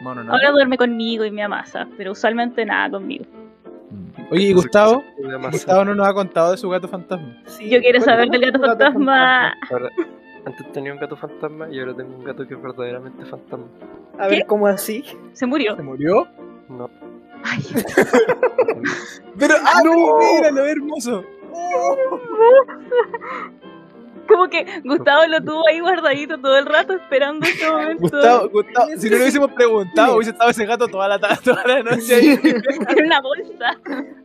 Ahora duerme conmigo y me amasa, pero usualmente nada conmigo. Oye, ¿y Gustavo? Gustavo no nos ha contado de su gato fantasma. Sí, Yo quiero saber del gato fantasma. Ahora, antes tenía un gato fantasma y ahora tengo un gato que es verdaderamente fantasma. A ver, ¿Qué? ¿cómo así? Se murió. ¿Se murió? No. Ay, [laughs] Pero, ¡ah, no! Mira, lo hermoso. [laughs] como que Gustavo lo tuvo ahí guardadito todo el rato esperando este [laughs] momento. Gustavo, Gustavo, si no le hubiésemos [laughs] preguntado, hubiese estado ese gato toda la, ta- [laughs] toda la noche ahí. En una bolsa.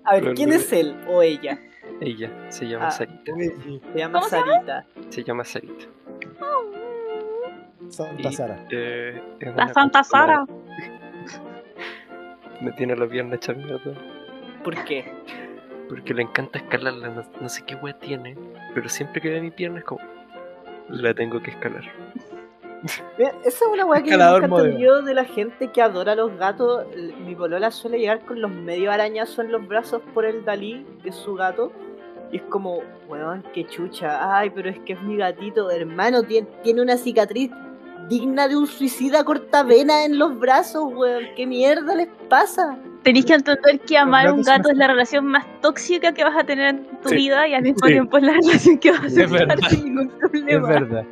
A ver, Lo ¿quién es él o ella? Ella se llama Ah. Sarita. Se llama ¿Cómo se llama? Sarita. Se llama Sarita. Santa Y, Sara. eh, La Santa Sara. Me tiene la pierna hecha mierda. ¿Por qué? Porque le encanta escalarla. No, no sé qué wea tiene. Pero siempre que ve mi pierna es como. La tengo que escalar. Mira, Esa es una weá que yo modelo. entendido de la gente que adora a los gatos. Mi polola suele llegar con los medio arañazos en los brazos por el Dalí, que es su gato. Y es como, weón, qué chucha. Ay, pero es que es mi gatito, hermano. Tiene, tiene una cicatriz digna de un suicida cortavena en los brazos, weón. ¿Qué mierda les pasa? Tenéis que entender que amar a un gato es la relación más tóxica que vas a tener en tu Sí. vida y al mismo Sí. tiempo es la [laughs] relación que vas a Es verdad. sin ningún Es problema. verdad.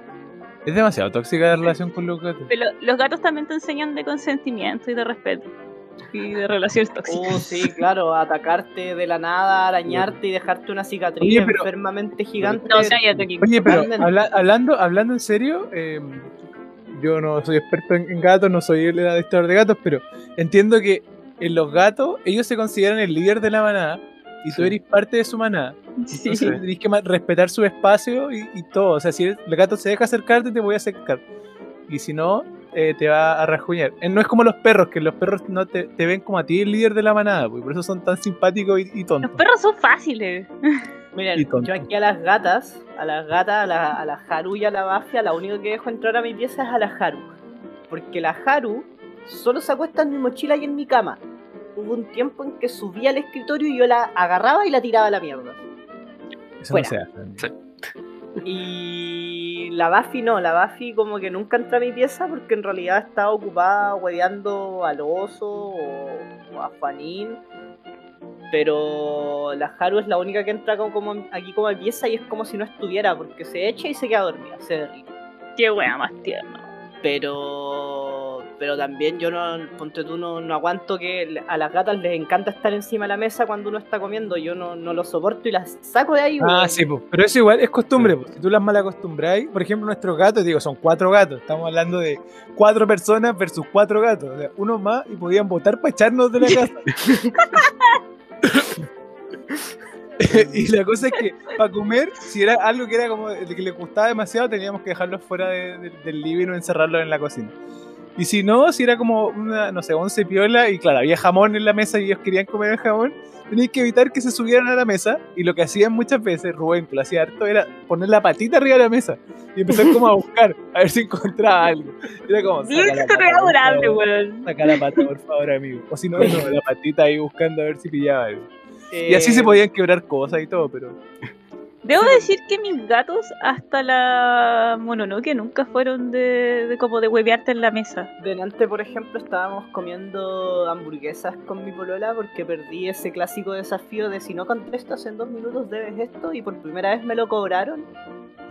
Es demasiado tóxica la relación con los gatos. Pero los gatos también te enseñan de consentimiento y de respeto. Y de relaciones tóxicas. Oh, sí, claro, atacarte de la nada, arañarte y dejarte una cicatriz Oye, pero- enfermamente gigante. No, cállate, Kiko. Oye, pero habla- hablando, hablando en serio, eh, yo no soy experto en, en gatos, no soy el adestrador de gatos, pero entiendo que en los gatos ellos se consideran el líder de la manada y tú Sí. eres parte de su manada. Sí. Entonces tenés que respetar su espacio y, y todo. O sea, si el, gato se deja acercarte, te voy a acercar. Y si no, eh, te va a rajuñar. Eh, No es como los perros, que los perros no te, te ven como a ti el líder de la manada, pues, por eso son tan simpáticos y, y tontos. Los perros son fáciles. [laughs] Miren, yo aquí a las gatas, a las gatas, a la, a la Haru y a la Bafia, la única que dejo entrar a mi pieza es a la Haru. Porque la Haru solo se acuesta en mi mochila y en mi cama. Hubo un tiempo en que subía al escritorio y yo la agarraba y la tiraba a la mierda. Eso fuera. no se hace. Y la Buffy no, la Buffy como que nunca entra a mi pieza porque en realidad estaba ocupada hueveando al oso o, o a Juanín. Pero la Haru es la única que entra como, como aquí como a mi pieza y es como si no estuviera porque se echa y se queda dormida, se derrite. Qué wea más tierna. Pero pero también yo no, ponte tú, no, no aguanto que le- a las gatas les encanta estar encima de la mesa cuando uno está comiendo. Yo no, no lo soporto y las saco de ahí. Ah, sí, pues. Pero eso igual es costumbre, pues. Si tú las mal acostumbras, por ejemplo, nuestros gatos, digo, son cuatro gatos. Estamos hablando de cuatro personas versus cuatro gatos. O sea, uno más y podían votar para echarnos de la casa. [laughs] [laughs] y la cosa es que para comer, si era algo que era como que les gustaba demasiado, teníamos que dejarlos fuera de- de- del living o encerrarlos en la cocina. Y si no, si era como una, no sé, once piola y claro, había jamón en la mesa y ellos querían comer el jamón, tenías que evitar que se subieran a la mesa. Y lo que hacían muchas veces, Rubén, que lo hacía harto, era poner la patita arriba de la mesa y empezar como a buscar, a ver si encontraba algo. Era como, saca la pata, adorable, favor. weón. Saca la pata, por favor, amigo. O si no, no, la patita ahí buscando a ver si pillaba algo. Y así Eh, se podían quebrar cosas y todo, pero. Debo decir que mis gatos hasta la Mononoke nunca fueron de, de como de huevearte en la mesa. Delante, por ejemplo, estábamos comiendo hamburguesas con mi polola porque perdí ese clásico desafío de si no contestas en dos minutos debes esto y por primera vez me lo cobraron.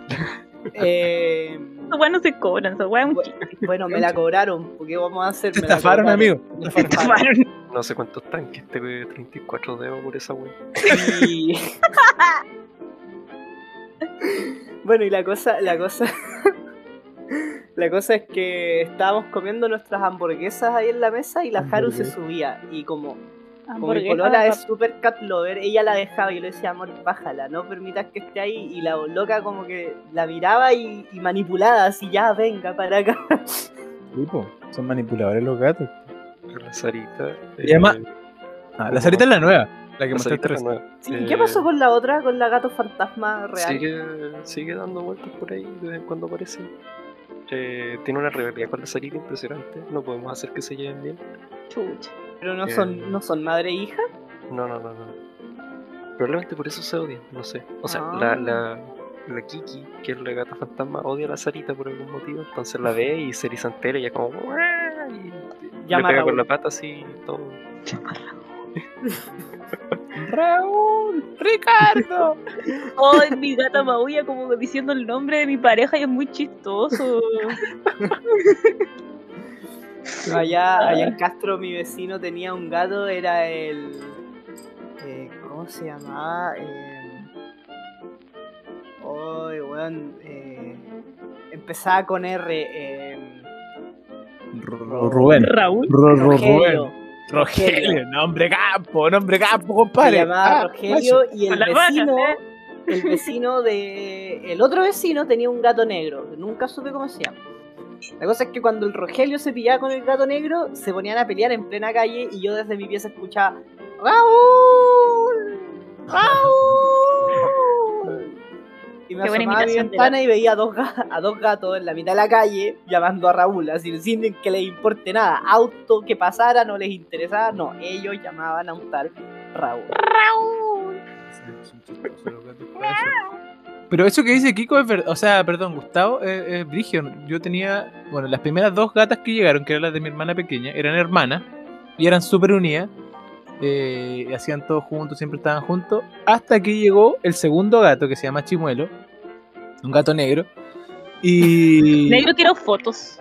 [laughs] Eh, no se cobran, esas weas es un bu- chiste. bueno, me la cobraron. ¿Qué vamos a hacer? Te estafaron, amigo. Me Te estafaron. estafaron. No sé cuántos tanques te 34 dedos por esa wea. Y- [laughs] [laughs] bueno, y la cosa, la cosa. [laughs] La cosa es que estábamos comiendo nuestras hamburguesas ahí en la mesa y la Haru se subía. Y como, como polola de es super cat lover, ella la dejaba y yo le decía, amor, bájala, no permitas que esté ahí. Y la loca como que la miraba y, y manipulada, así, ya, venga para acá. Sí, po, son manipuladores los gatos. La Sarita. Y además- eh, Ah, la Sarita es la nueva, la que nueva. Sí, ¿y Eh, ¿Qué pasó con la otra, con la gato fantasma real? Sigue, sigue dando vueltas por ahí de vez en cuando aparece. Eh, tiene una rivalidad con la Sarita impresionante. No podemos hacer que se lleven bien. chucha. Pero no Eh, son, no son madre e hija. No, no, no, no. Probablemente por eso se odian, no sé. O sea, Ah. la, la, la Kiki, que es la gata fantasma, odia a la Sarita por algún motivo. Entonces la ve y se erizan entera y ella como... Y Llama le pega con la pata así y todo. [laughs] [laughs] Raúl, Ricardo. Ay, mi gata maulla como diciendo el nombre de mi pareja y es muy chistoso. Allá, allá en Castro mi vecino tenía un gato, era el... eh, ¿Cómo se llamaba? Eh, Ay, weón. eh, empezaba con R. Eh, Rubén. Raúl. Rubén. Rogelio, nombre campo, nombre campo, compadre. Se llamaba Ah, Rogelio y el vacas, vecino, ¿eh? el vecino de. El otro vecino tenía un gato negro. que Nunca supe cómo se llama. La cosa es que cuando el Rogelio se pillaba con el gato negro, se ponían a pelear en plena calle y yo desde mi pieza escuchaba ¡Raúl! ¡Raúl! Y me Qué asomaba a mi ventana y veía a dos, ga- a dos gatos en la mitad de la calle llamando a Raúl, así sin que les importe nada. Auto que pasara no les interesaba, no, ellos llamaban a un tal Raúl. Raúl. Pero eso que dice Kiko es verdad, o sea, perdón, Gustavo, es, es brigio. Yo tenía, bueno, las primeras dos gatas que llegaron, que eran las de mi hermana pequeña, eran hermanas y eran súper unidas. Eh, hacían todo juntos, siempre estaban juntos. Hasta que llegó el segundo gato que se llama Chimuelo, un gato negro. Y, [laughs] Negro quiero fotos.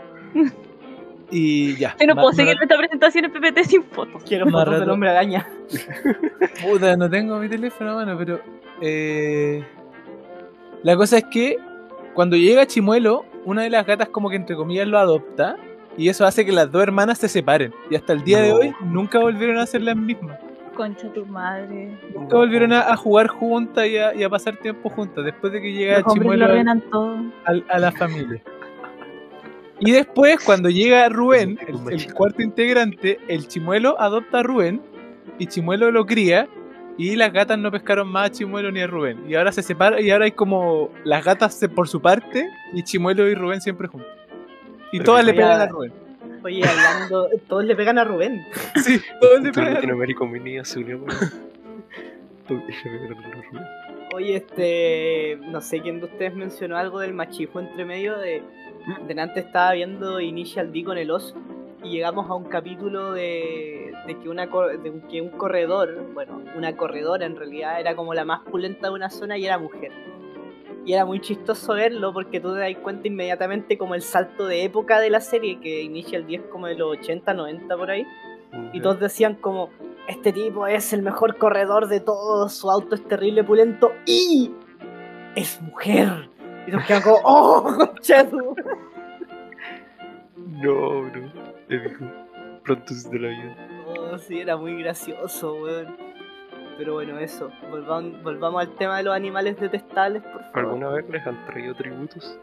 y ya. Yo no puedo seguir esta presentación en PPT sin fotos. Quiero Más fotos del hombre araña. [laughs] Puta, no tengo mi teléfono a mano, pero. eh, la cosa es que cuando llega Chimuelo, una de las gatas, como que entre comillas, lo adopta. Y eso hace que las dos hermanas se separen. Y hasta el día de hoy nunca volvieron a ser las mismas. Concha tu madre. Nunca volvieron a, a jugar juntas y a, y a pasar tiempo juntas después de que llega Los hombres lo Chimuelo al- al- a la familia. Y después, cuando llega Rubén, el, el cuarto integrante, el Chimuelo adopta a Rubén y Chimuelo lo cría. Y las gatas no pescaron más a Chimuelo ni a Rubén. Y ahora se separan y ahora hay como las gatas por su parte y Chimuelo y Rubén siempre juntos. Y Pero todas le pegan a Rubén. Oye, hablando, todos le pegan a Rubén. [laughs] Sí, todas [laughs] le pegan a Rubén. Latinoamérica Unida se unió. Oye, este. No sé quién de ustedes mencionó algo del machismo entre medio de. Delante estaba viendo Initial D con el oso. Y llegamos a un capítulo de, de que una de que un corredor, bueno, una corredora en realidad era como la más pulenta de una zona y era mujer. Y era muy chistoso verlo porque tú te das cuenta inmediatamente como el salto de época de la serie, que Initial D es como de los 80, 90 por ahí. Y todos decían como, este tipo es el mejor corredor de todos, su auto es terrible, pulento y es mujer. Y nos quedan como, oh, [laughs] conchado. No, bro. Épico. Pronto de la vida. Oh, sí, era muy gracioso, weón. Pero bueno, eso. Volvamos, volvamos al tema de los animales detestables, por favor. ¿Alguna vez les han traído tributos?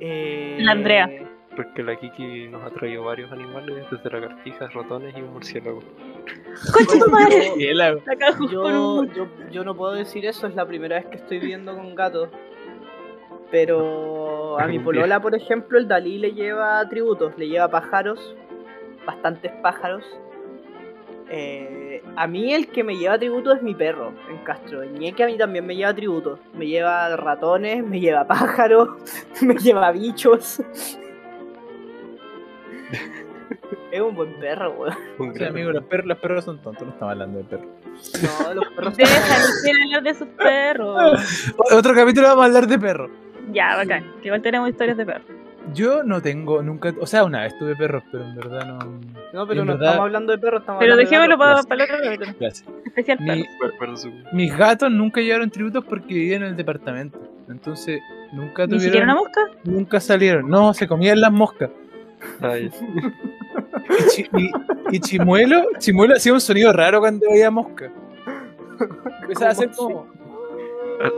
Eh, La Andrea. Porque la Kiki nos ha traído varios animales, desde lagartijas, ratones y un murciélago. ¡Concha tu [laughs] madre! Yo, un- yo, yo no puedo decir eso, es la primera vez que estoy viviendo con gatos. Pero a mi [laughs] polola, por ejemplo, el Dalí le lleva tributos, le lleva pájaros, bastantes pájaros. Eh, a mí el que me lleva tributos es mi perro en Castro. El ñeque a mí también me lleva tributos. Me lleva ratones, me lleva [laughs] pájaros, me lleva bichos. es un buen perro, weón. Un gran amigo, los perros, los perros son tontos, no estamos hablando de perros. No, los perros Deja, no hablar de sus perros. [laughs] Otro capítulo vamos a hablar de perros. Ya, bacán. Que igual tenemos historias de perros. Yo no tengo, nunca, o sea, una vez tuve perros, pero en verdad no. No, pero no verdad- estamos hablando de perros, estamos Pero hablando de dejémoslo para, para el otro capítulo. Gracias. Especial Mi- mis gatos nunca llevaron tributos porque vivían en el departamento. Entonces, nunca ¿Ni siquiera tuvieron. una mosca? Nunca salieron. No, se comían las moscas. Ay, [laughs] Y, chi- y- y Chimuelo, Chimuelo hacía un sonido raro cuando veía mosca. Empezaba a hacer ¿Cómo como.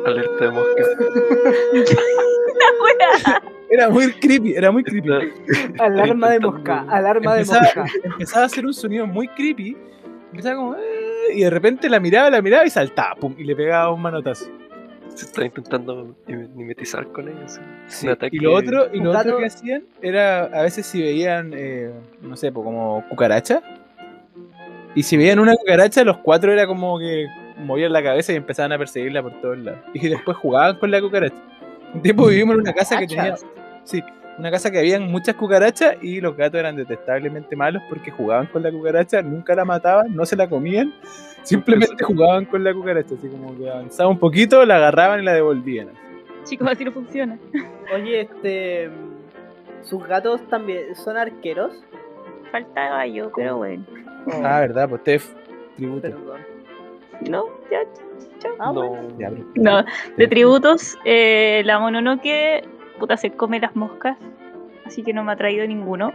Alerta de mosca. Era muy creepy, era muy creepy. Alarma de mosca, alarma de Empezaba, mosca. empezaba a hacer un sonido muy creepy. Empezaba como. "Eh", Y de repente la miraba, la miraba y saltaba, pum, y le pegaba un manotazo. Se está intentando mim- mimetizar con ellos. Sí, Un ataque- Y lo otro, y lo otro que hacían era a veces si veían, eh, no sé, pues como cucaracha. Y si veían una cucaracha, los cuatro era como que movían la cabeza y empezaban a perseguirla por todos lados. Y después jugaban con la cucaracha. Un tiempo vivimos en una casa que tenía. Sí, una casa que habían muchas cucarachas y los gatos eran detestablemente malos porque jugaban con la cucaracha, nunca la mataban, no se la comían, [laughs] simplemente jugaban con la cucaracha, así como que avanzaba un poquito, la agarraban y la devolvían. Chicos, así no funciona. Oye, este. ¿Sus gatos también son arqueros? Faltaba yo, pero bueno. Ah, verdad, pues Tef, tributo. Perdón. No, ya. chao. Ah, no, bueno. Ya. No, de tributos, eh, la Mononoke, puta, se come las moscas, así que no me ha traído ninguno.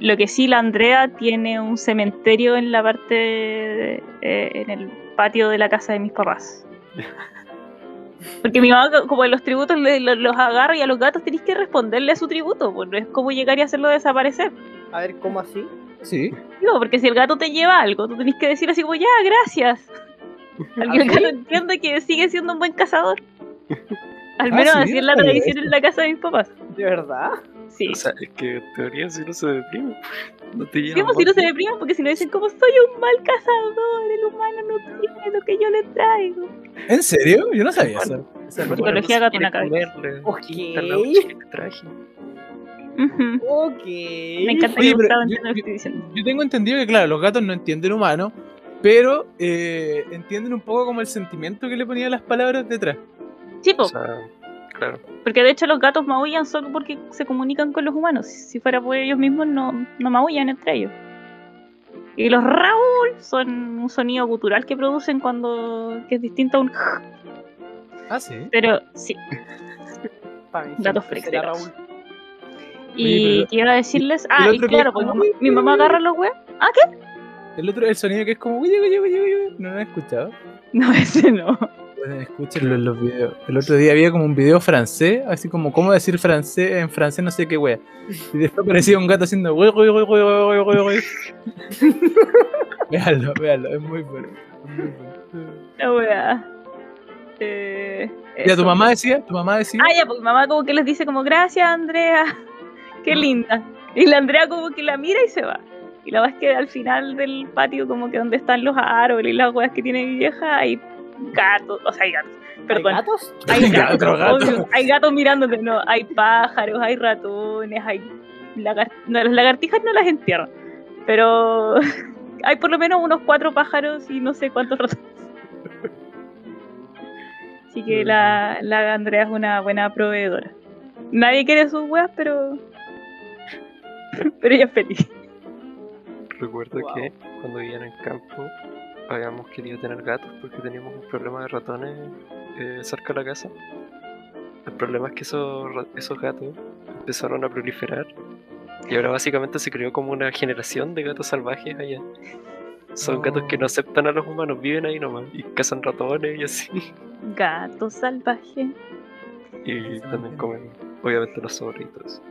Lo que sí, la Andrea tiene un cementerio en la parte, de- eh, en el patio de la casa de mis papás. [laughs] Porque mi mamá, como en los tributos, le- lo- los agarra y a los gatos tenéis que responderle a su tributo, pues no es como llegar y hacerlo desaparecer. A ver, ¿cómo así? Sí, Digo, porque si el gato te lleva algo, tú tenés que decir así como, ya, gracias. [laughs] Para que ¿Ah, sí? gato entienda que sigue siendo un buen cazador. [laughs] Al Ah, menos sí, así es la no tradición en la casa de mis papás. ¿De verdad? Sí. O sea, es que en teoría si no se deprime, no te lleva Sí, pues, si no se deprimen, porque si no dicen como soy un mal cazador, el humano no tiene lo que yo le traigo. ¿En serio? Yo no sabía eso. Psicología no se gatuna quiere cabeza. Ok. la. Ujú. Ok. Me encanta Oye, que pero Gustavo yo- entienda lo que yo- estoy diciendo. Yo tengo entendido que, claro, los gatos no entienden humano, pero eh, entienden un poco como el sentimiento que le ponían las palabras detrás. Sí, O sea, claro. porque de hecho los gatos maullan solo porque se comunican con los humanos. Si fuera por ellos mismos, no, no maullan entre ellos. Y los Raúl son un sonido gutural que producen cuando. que es distinto a un. Ah, sí. Pero sí. [laughs] Freaks. Raúl. Y quiero decirles. Ah, y claro, es pues mi mamá agarra los huevos. Ah, ¿qué? El otro, el sonido que es como. "Uy, uy, uy, uy, uy", ¿No lo han escuchado? No, [laughs] ese no. Pueden escúchenlo en los videos. El otro día había como un video francés, así como cómo decir francés en francés, no sé qué wea. Y después aparecía un gato haciendo güey, güey, güey, güey, güey, güey. Véanlo, véanlo, es muy bueno. es muy bueno. La wea. Eh, Ya, tu mamá decía, tu mamá decía. Ah, ya, pues mi mamá como que les dice como, gracias, Andrea. [laughs] Qué linda. Y la Andrea como que la mira y se va. Y la verdad es que al final del patio, como que donde están los árboles y las weas que tiene mi vieja, hay gatos, o sea, hay gatos, ¿Hay perdón. gatos? [laughs] Hay Gato, gatos, gato. hay gatos mirándote, no, hay pájaros, hay ratones, hay no, las lagartijas no las entierran, pero [laughs] hay por lo menos unos cuatro pájaros y no sé cuántos ratones. Así que la, la Andrea es una buena proveedora. Nadie quiere sus weas, pero [laughs] pero ella es feliz. Recuerdo Wow. que cuando vivían en el campo habíamos querido tener gatos porque teníamos un problema de ratones eh, cerca de la casa. El problema es que esos, esos gatos empezaron a proliferar y ahora básicamente se creó como una generación de gatos salvajes allá. Son gatos que no aceptan a los humanos, viven ahí nomás y cazan ratones y así. Gato salvaje. Y también comen, obviamente, los sobritos.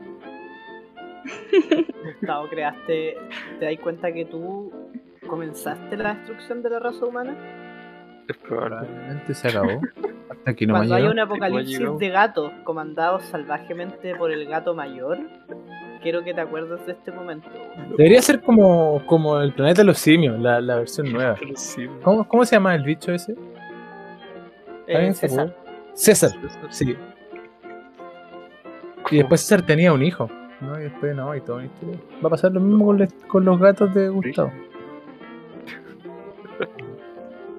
Gustavo, creaste, ¿te das cuenta que tú comenzaste la destrucción de la raza humana? Probablemente se acabó. Hasta que no me Cuando hay un apocalipsis de gatos comandados salvajemente por el gato mayor, quiero que te acuerdes de este momento. Debería ser como, como el planeta de los simios, la, la versión nueva. ¿Cómo, ¿Cómo se llama el bicho ese? Eh, ¿Alguien se César? César, sí. Y después César tenía un hijo. ¿No? Y después no, y todo. y todo. Va a pasar lo mismo con, les- con los gatos de Gustavo. [laughs]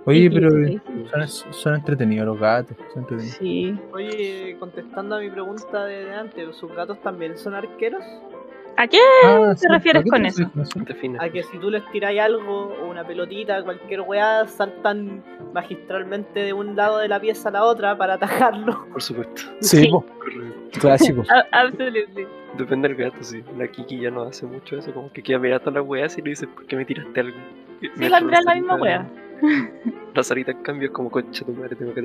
Oye, pero Sí, son, son entretenidos los gatos. Son entretenidos. Sí. Oye, contestando a mi pregunta de, de antes, ¿sus gatos también son arqueros? ¿A qué Ah, te refieres ¿a qué con te eso? A que si tú les tiráis algo, o una pelotita, cualquier weá, saltan magistralmente de un lado de la pieza a la otra para atajarlo. [laughs] Por supuesto. Sí, Sí. clásico. A- Absolutely. Depende del gato, sí. La Kiki ya no hace mucho eso, como que queda mirando a las weas y le dice, ¿por qué me tiraste algo? Sí, mientras la es la misma wea. [laughs] La Sarita en cambio es como, concha tu madre, tengo que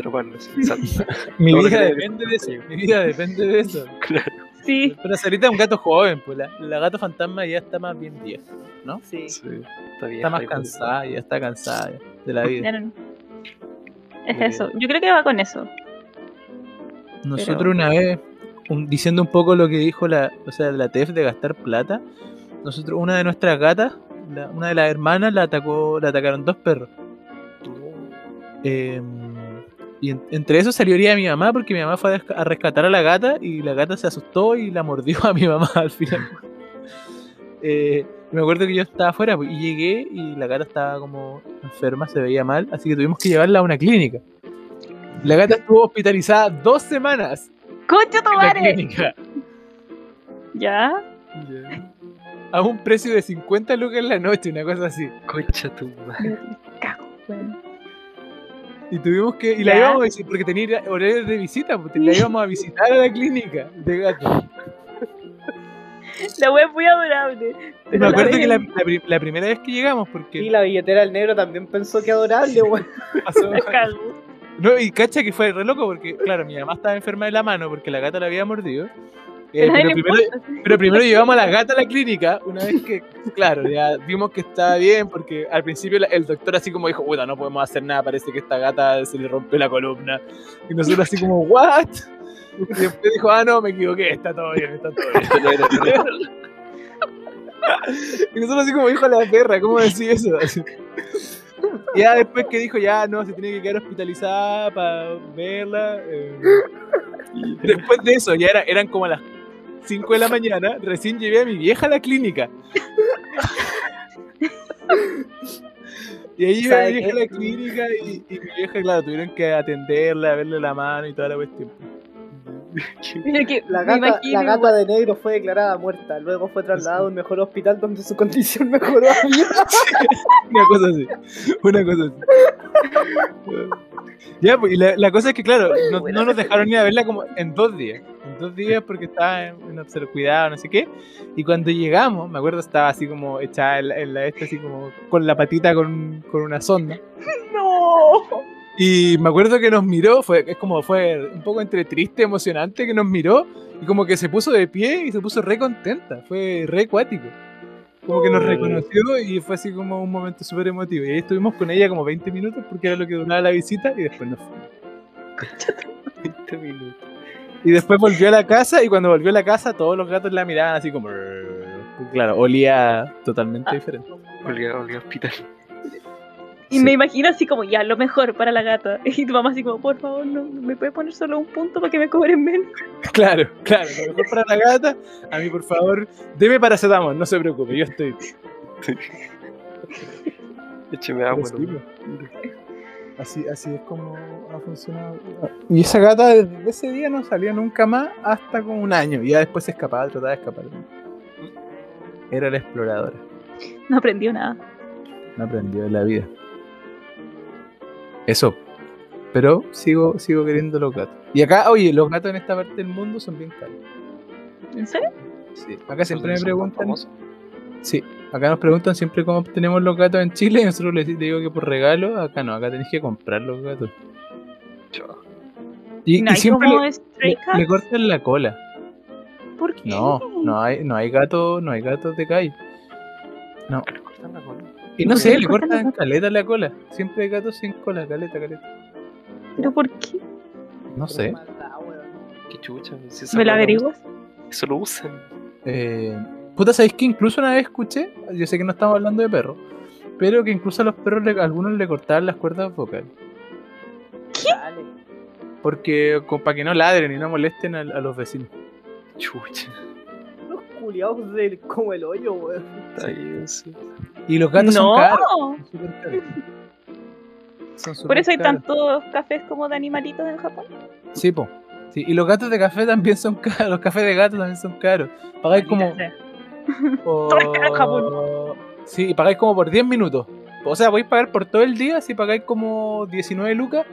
salta. [laughs] Mi vida depende de eso. Mi vida depende de eso. claro, Sí. Pero Sarita es un gato joven, pues la, la gato fantasma ya está más bien vieja, ¿no? Sí. sí. Está bien. Está más cansada, ya está cansada de la vida. Es Muy eso. Yo creo que va con eso. Nosotros Pero- una vez, un- diciendo un poco lo que dijo la, o sea, la TEF de gastar plata, nosotros, una de nuestras gatas, la- una de las hermanas, la atacó, la atacaron dos perros. Eh, y en- entre esos salió herida mi mamá porque mi mamá fue a, rescatar a la gata y la gata se asustó y la mordió a mi mamá [laughs] al final. Eh, me acuerdo que yo estaba afuera pues, y llegué y la gata estaba como enferma, se veía mal, así que tuvimos que llevarla a una clínica. La gata estuvo hospitalizada dos semanas ¡Concha tu madre! clínica ¿Ya? a un precio de 50 lucas en la noche, una cosa así. Concha tu madre. Cago, weón. Y tuvimos que. Y la Ya. íbamos a visitar, porque tenía horarios de visita, pues la [laughs] íbamos a visitar a la clínica de gato. La wea es muy adorable. Me la acuerdo vez que la, la la primera vez que llegamos, porque Y la billetera del negro también pensó que adorable, weón. [laughs] la. [laughs] No, y cacha que fue re loco, porque, claro, mi mamá estaba enferma de la mano porque la gata la había mordido. Eh, Pero a primero, importa. pero primero llevamos a la gata a la clínica, una vez que, claro, ya vimos que estaba bien, porque al principio el doctor así como dijo, bueno, no podemos hacer nada, parece que esta gata se le rompió la columna. Y nosotros así como, ¿what? Y después dijo, ah, no, me equivoqué, está todo bien, está todo bien. [laughs] Y nosotros así como, hijo de la perra, ¿cómo decís eso? Así. Y ya después que dijo, ya no, se tiene que quedar hospitalizada para verla. eh, después de eso, ya era, eran como las 5 de la mañana, recién llevé a mi vieja a la clínica. Y ahí llevé a ¿Sabe mi vieja a la clínica y, y mi vieja, claro, tuvieron que atenderla, verle la mano y toda la cuestión. [laughs] Mira que La gata, imagino, la gata de negro fue declarada muerta, luego fue trasladada a un mejor hospital donde su condición mejoró. [laughs] Una cosa así, una cosa así. [laughs] Ya, pues, y la, la cosa es que, claro, no, no nos dejaron ni a verla como en dos días. En dos días porque estaba en, en observ- cuidado, no sé qué. Y cuando llegamos, me acuerdo, estaba así como echada en la, en la esta, así como con la patita con, con una sonda. [laughs] ¡No! Y me acuerdo que nos miró, fue, es como fue un poco entre triste, emocionante, que nos miró y como que se puso de pie y se puso re contenta. Fue re acuático. Como que nos Oh. reconoció y fue así como un momento súper emotivo. Y ahí estuvimos con ella como 20 minutos porque era lo que duraba la visita y después nos fuimos. [laughs] 20 minutos. Y después volvió a la casa y cuando volvió a la casa todos los gatos la miraban así como... Claro, olía totalmente diferente. Olía, olía hospital. Y Sí. me imagino así como, ya, lo mejor para la gata. [laughs] Y tu mamá así como, por favor, no, ¿me puedes poner solo un punto para que me cobren menos? [laughs] Claro, claro, lo mejor para la gata. A mí, por favor, deme paracetamol, no se preocupe, yo estoy... [laughs] Écheme agua. Sí, pues. Así, así es como ha funcionado. Y esa gata desde ese día no salía nunca más hasta como un año. Y ya después se escapaba, trataba de escapar. Era la exploradora. No aprendió nada. No aprendió de la vida. Eso. Pero sigo, sigo queriendo los gatos. Y acá, oye, los gatos en esta parte del mundo son bien caros. ¿En serio? Sí. Acá siempre me preguntan. Sí, acá nos preguntan siempre cómo tenemos los gatos en Chile y nosotros les digo que por regalo, acá no, acá tenéis que comprar los gatos. Chao. Y, ¿No y siempre le, cortan la cola. ¿Por qué? No, no hay, no hay gatos, no hay gatos de calle. No. Le cortan la cola. Y no ¿Por sé, qué le cortan caleta la cola. Siempre hay gatos sin cola, caleta, caleta. ¿Pero por qué? No sé. Qué chucha. Si ¿Me la weá averiguas? Eso lo usan. Eh, puta, ¿sabéis que incluso una vez escuché? Yo sé que no estamos hablando de perros, pero que incluso a los perros le- a algunos le cortaban las cuerdas vocales. Dale. Porque para que no ladren y no molesten a, a los vecinos. Chucha. Los culiados del como el hoyo, weón. Está bien, sí. Y los gatos no. son caros. Son caros. Son Por eso hay caros. tantos cafés como de animalitos en Japón. Sí, po. Sí, y los gatos de café también son [laughs] caros. Los cafés de gato también son caros. Pagáis como. [laughs] Por- Todo es caro en Japón. Sí, y pagáis como por 10 minutos. O sea, podéis pagar por todo el día si pagáis como 19 lucas.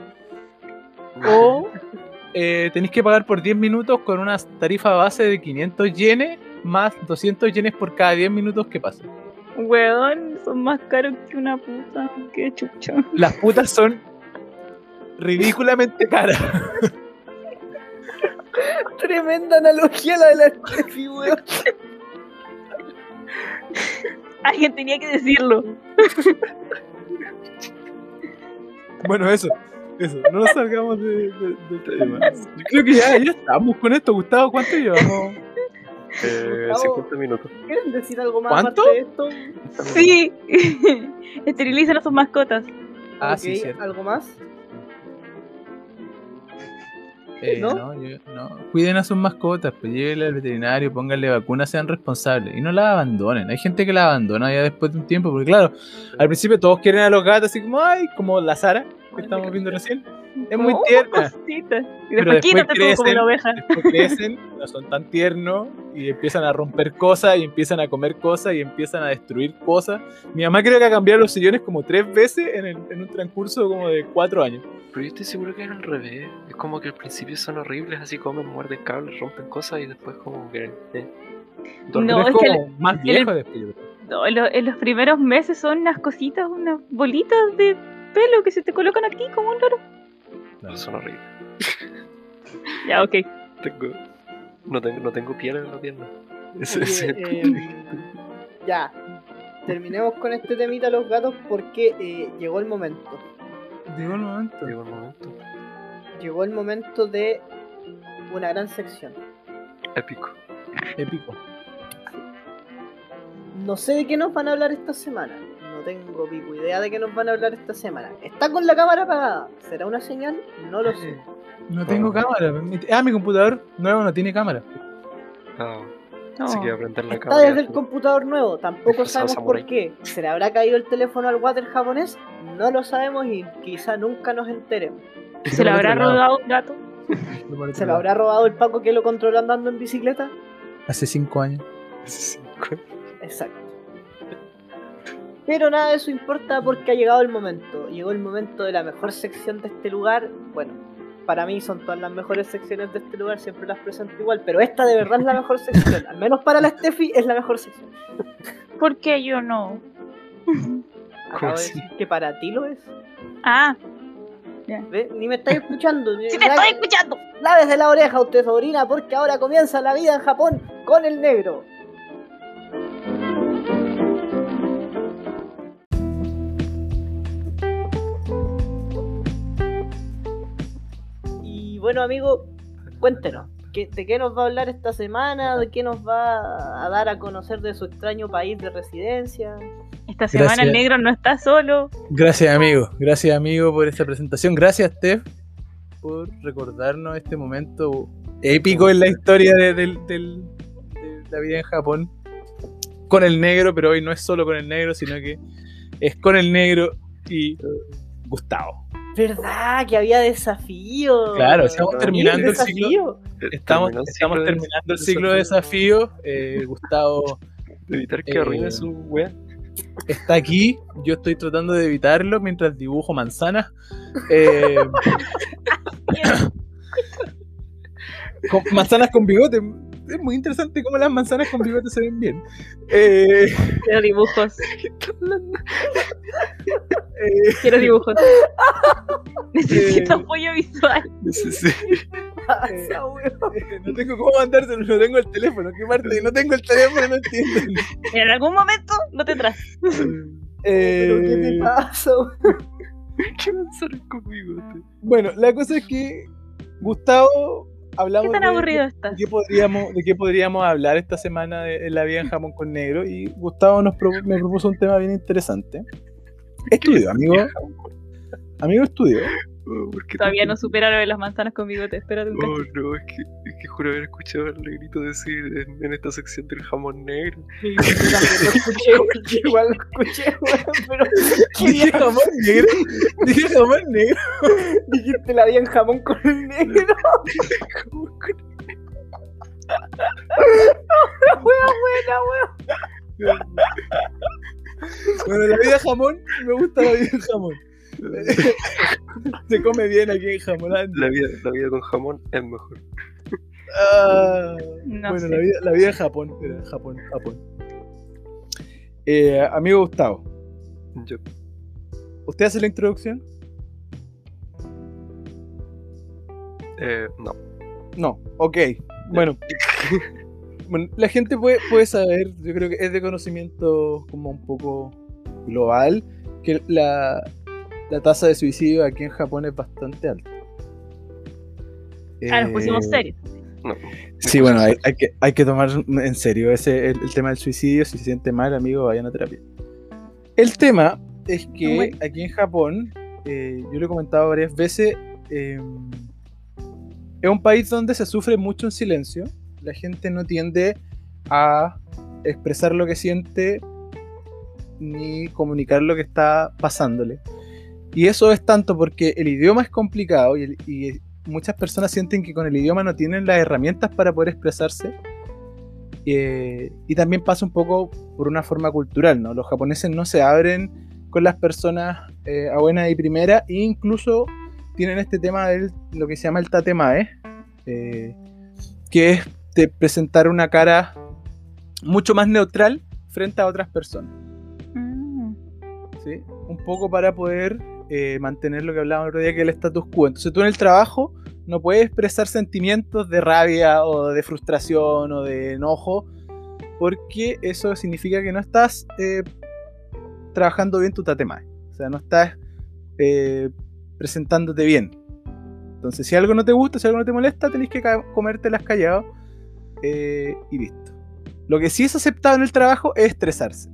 O [laughs] eh, tenéis que pagar por 10 minutos con una tarifa base de 500 yenes más 200 yenes por cada 10 minutos que pasen. Weón, son más caros que una puta. Qué chucha. Las putas son ridículamente caras. [laughs] Tremenda analogía la de la Steffi, weón. Alguien tenía que decirlo. Bueno, eso. Eso, no nos salgamos de, de- del tema. Yo creo que ya, ya estamos con esto, Gustavo. ¿Cuánto llevamos? Eh, Gustavo. 50 minutos. ¿Quieren decir algo más ¿Cuánto? aparte de esto? Sí. [laughs] Esterilizan a sus mascotas. Ah, sí, cierto. ¿Algo más? Eh, ¿No? ¿no? yo- no. Cuiden a sus mascotas, pues llévenle al veterinario, pónganle vacunas, sean responsables y no las abandonen. Hay gente que la abandona ya después de un tiempo, porque claro, al principio todos quieren a los gatos así como, ay, como la Sara que estamos viendo recién. Es muy Como, "Oh, tierna. cosita. Y Pero después después quítate tú como crecen. la oveja. Después crecen, no son tan tiernos y empiezan a romper cosas y empiezan a comer cosas y empiezan a destruir cosas. Mi mamá creo que ha cambiado los sillones como tres veces en, el- en un transcurso como de cuatro años. Pero yo estoy seguro que es al revés. Es como que al principio son horribles, así comen, muerden cables, rompen cosas y después como que... eh, No, es es que como más viejo después. yo creo. No, en los primeros meses son unas cositas, unas bolitas de pelo que se te colocan aquí como un loro. Son horribles. Ya, ok. Tengo... No, tengo, no tengo piel en la pierna. Ese- Oye, ese- em, ya. Terminemos con este temita los gatos porque eh, llegó el momento. Llegó el momento. Llegó el momento. Llegó el momento de una gran sección. Épico. Épico. No sé de qué nos van a hablar esta semana. No tengo pico idea de qué nos van a hablar esta semana. Está con la cámara apagada. ¿Será una señal? No lo sé. No tengo cámara. Ah, mi computador nuevo no tiene cámara. Ah, No. así que voy a prender la Está cámara. desde el computador nuevo. Tampoco sabemos por qué. ¿Se le habrá caído el teléfono al water japonés? No lo sabemos y quizá nunca nos enteremos. ¿Se lo habrá robado un gato? [laughs] ¿Se lo habrá robado el Paco que lo controla andando en bicicleta? Hace cinco años. Sí, Exacto. Pero nada de eso importa porque ha llegado el momento. Llegó el momento de la mejor sección de este lugar. Bueno, para mí son todas las mejores secciones de este lugar, siempre las presento igual, pero esta de verdad es la mejor sección. Al menos para la Steffi es la mejor sección. ¿Por qué yo no? Acabo de decir que para ti lo es. Ah, ¿Ve? Ni me estáis escuchando. [laughs] sí te estoy escuchando. Lávese la oreja usted, sobrina, porque ahora comienza la vida en Japón con el negro. Bueno, amigo, cuéntenos. ¿qué- ¿De qué nos va a hablar esta semana? ¿De qué nos va a dar a conocer de su extraño país de residencia? Esta semana Gracias. el negro no está solo. Gracias, amigo. Gracias, amigo, por esta presentación. Gracias, Steph, por recordarnos este momento épico en la historia de, de la vida en Japón. Con el negro, pero hoy no es solo con el negro, sino que es con el negro y Gustavo. ¿Verdad? Que había desafío. Claro, estamos terminando el desafío. Estamos, el estamos ciclo de- terminando el ciclo de desafíos. Eh, Gustavo De evitar que Eh, arruine su wea. está aquí. Yo estoy tratando de evitarlo mientras dibujo manzanas. Eh, [laughs] [coughs] con- manzanas con bigote. Es muy interesante cómo las manzanas con bigote se ven bien. Eh, Quiero dibujos. eh, Quiero dibujos. [laughs] Necesito apoyo visual. Sí, sí. Esa wea. eh, no tengo cómo mandárselo, no tengo el teléfono. ¿Qué parte? No tengo el teléfono, no entiendo. En algún momento lo tendrás. ¿Pero qué te Eh, pasa? ¿Qué manzanas conmigo? te? bueno, la cosa es que Gustavo hablamos ¿Qué tan de- aburrido de estás? qué podríamos de qué podríamos hablar esta semana de, en la vida en Japón con negro y Gustavo nos pro- me propuso un tema bien interesante. Estudio, amigo. Amigo estudio. Oh, ¿por qué Todavía no supera lo de las manzanas con bigote. Espérate un Oh, no, es que, es que juro haber escuchado al negrito decir en, en esta sección del jamón negro. Sí, yo lo escuché, [laughs] yo igual lo escuché, weón, pero [laughs] Dije jamón negro. Dije jamón negro. dijiste la vida en jamón con el negro. Jamón con- Wea buena, wea. Bueno, la vida jamón, me gusta la vida jamón. [laughs] Se come bien aquí en jamón. La vida, la vida con jamón es mejor. Ah, No bueno, sé. la vida, la vida en Japón. Era Japón, Japón. Eh, amigo Gustavo, Yo, ¿usted hace la introducción? eh, no. No, ok. Bueno, [laughs] bueno, la gente puede, puede saber, yo creo que es de conocimiento como un poco global, que la, la tasa de suicidio aquí en Japón es bastante alta. Ah, nos pusimos Eh, serios. No. Sí, bueno, hay, hay que, hay que tomar en serio ese, el, el tema del suicidio. Si se siente mal, amigo, vayan a terapia. El tema es que aquí en Japón, eh, yo lo he comentado varias veces, eh, es un país donde se sufre mucho en silencio. La gente no tiende a expresar lo que siente ni comunicar lo que está pasándole. Y eso es tanto porque el idioma es complicado y, el- y muchas personas sienten que con el idioma no tienen las herramientas para poder expresarse. Eh, y también pasa un poco por una forma cultural, ¿no? Los japoneses no se abren con las personas eh, a buena y primera, e incluso tienen este tema de lo que se llama el tatemae, eh, que es de presentar una cara mucho más neutral frente a otras personas. Mm. ¿sí? Un poco para poder eh, mantener lo que hablábamos el otro día, que es el status quo. Entonces tú en el trabajo no puedes expresar sentimientos de rabia o de frustración o de enojo, porque eso significa que no estás eh, trabajando bien tu tatemae. O sea, no estás eh, presentándote bien. Entonces, si algo no te gusta, si algo no te molesta, tenés que comértelas callado eh, y listo. Lo que sí es aceptado en el trabajo es estresarse.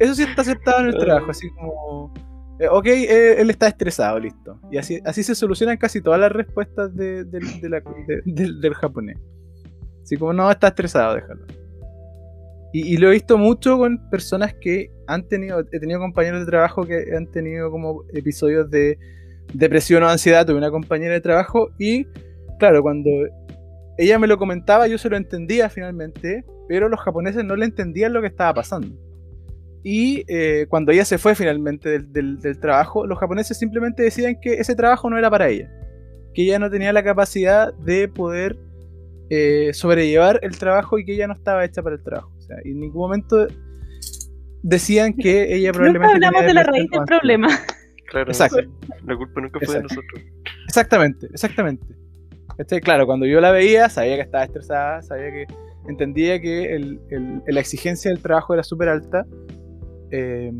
Eso sí está aceptado en el trabajo, así como, eh, ok, eh, él está estresado, listo. Y así, así se solucionan casi todas las respuestas de- la- de- del, del japonés. Así como, no, está estresado, déjalo. Y, y lo he visto mucho con personas que han tenido, he tenido compañeros de trabajo que han tenido como episodios de depresión o ansiedad. Tuve una compañera de trabajo y, claro, cuando ella me lo comentaba, yo se lo entendía finalmente, pero los japoneses no le entendían lo que estaba pasando. Y eh, cuando ella se fue finalmente del, del- del trabajo, los japoneses simplemente decían que ese trabajo no era para ella. Que ella no tenía la capacidad de poder eh, sobrellevar el trabajo y que ella no estaba hecha para el trabajo. O sea, y en ningún momento decían que ella Nunca probablemente. hablamos tenía de la raíz del problema. Claro, Exacto. la culpa nunca fue de Exacto. nosotros. Exactamente, exactamente. ¿Cachai? Claro, cuando yo la veía, sabía que estaba estresada, sabía que entendía que el- el- la exigencia del trabajo era súper alta, eh,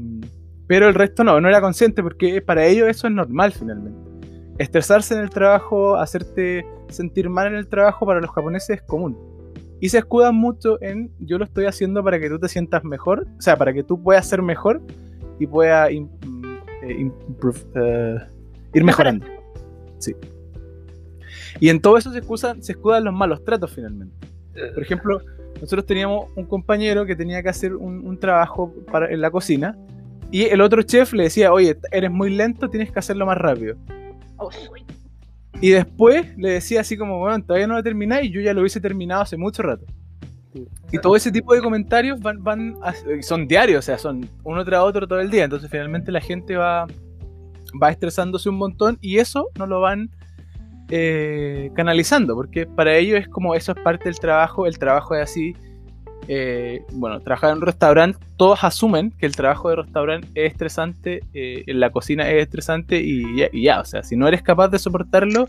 pero el resto no, no era consciente porque para ellos eso es normal finalmente. Estresarse en el trabajo, hacerte sentir mal en el trabajo para los japoneses es común. Y se escudan mucho en yo lo estoy haciendo para que tú te sientas mejor, o sea, para que tú puedas ser mejor y puedas im- eh, improve, eh, ir mejorando. Sí. Y en todo eso se, excusan, se escudan los malos tratos finalmente. Por ejemplo, nosotros teníamos un compañero que tenía que hacer un, un trabajo para, en la cocina y el otro chef le decía, oye, eres muy lento, tienes que hacerlo más rápido. Oh, Y después le decía así como, bueno, todavía no lo termináis y yo ya lo hubiese terminado hace mucho rato. Y todo ese tipo de comentarios van, van a- son diarios, o sea, son uno tras otro todo el día. Entonces finalmente la gente va, va estresándose un montón y eso no lo van eh, canalizando, porque para ellos es como eso es parte del trabajo, el trabajo es así. Eh, bueno, trabajar en un restaurante, todos asumen que el trabajo de restaurante es estresante, eh, en la cocina es estresante y ya, o sea, si no eres capaz de soportarlo,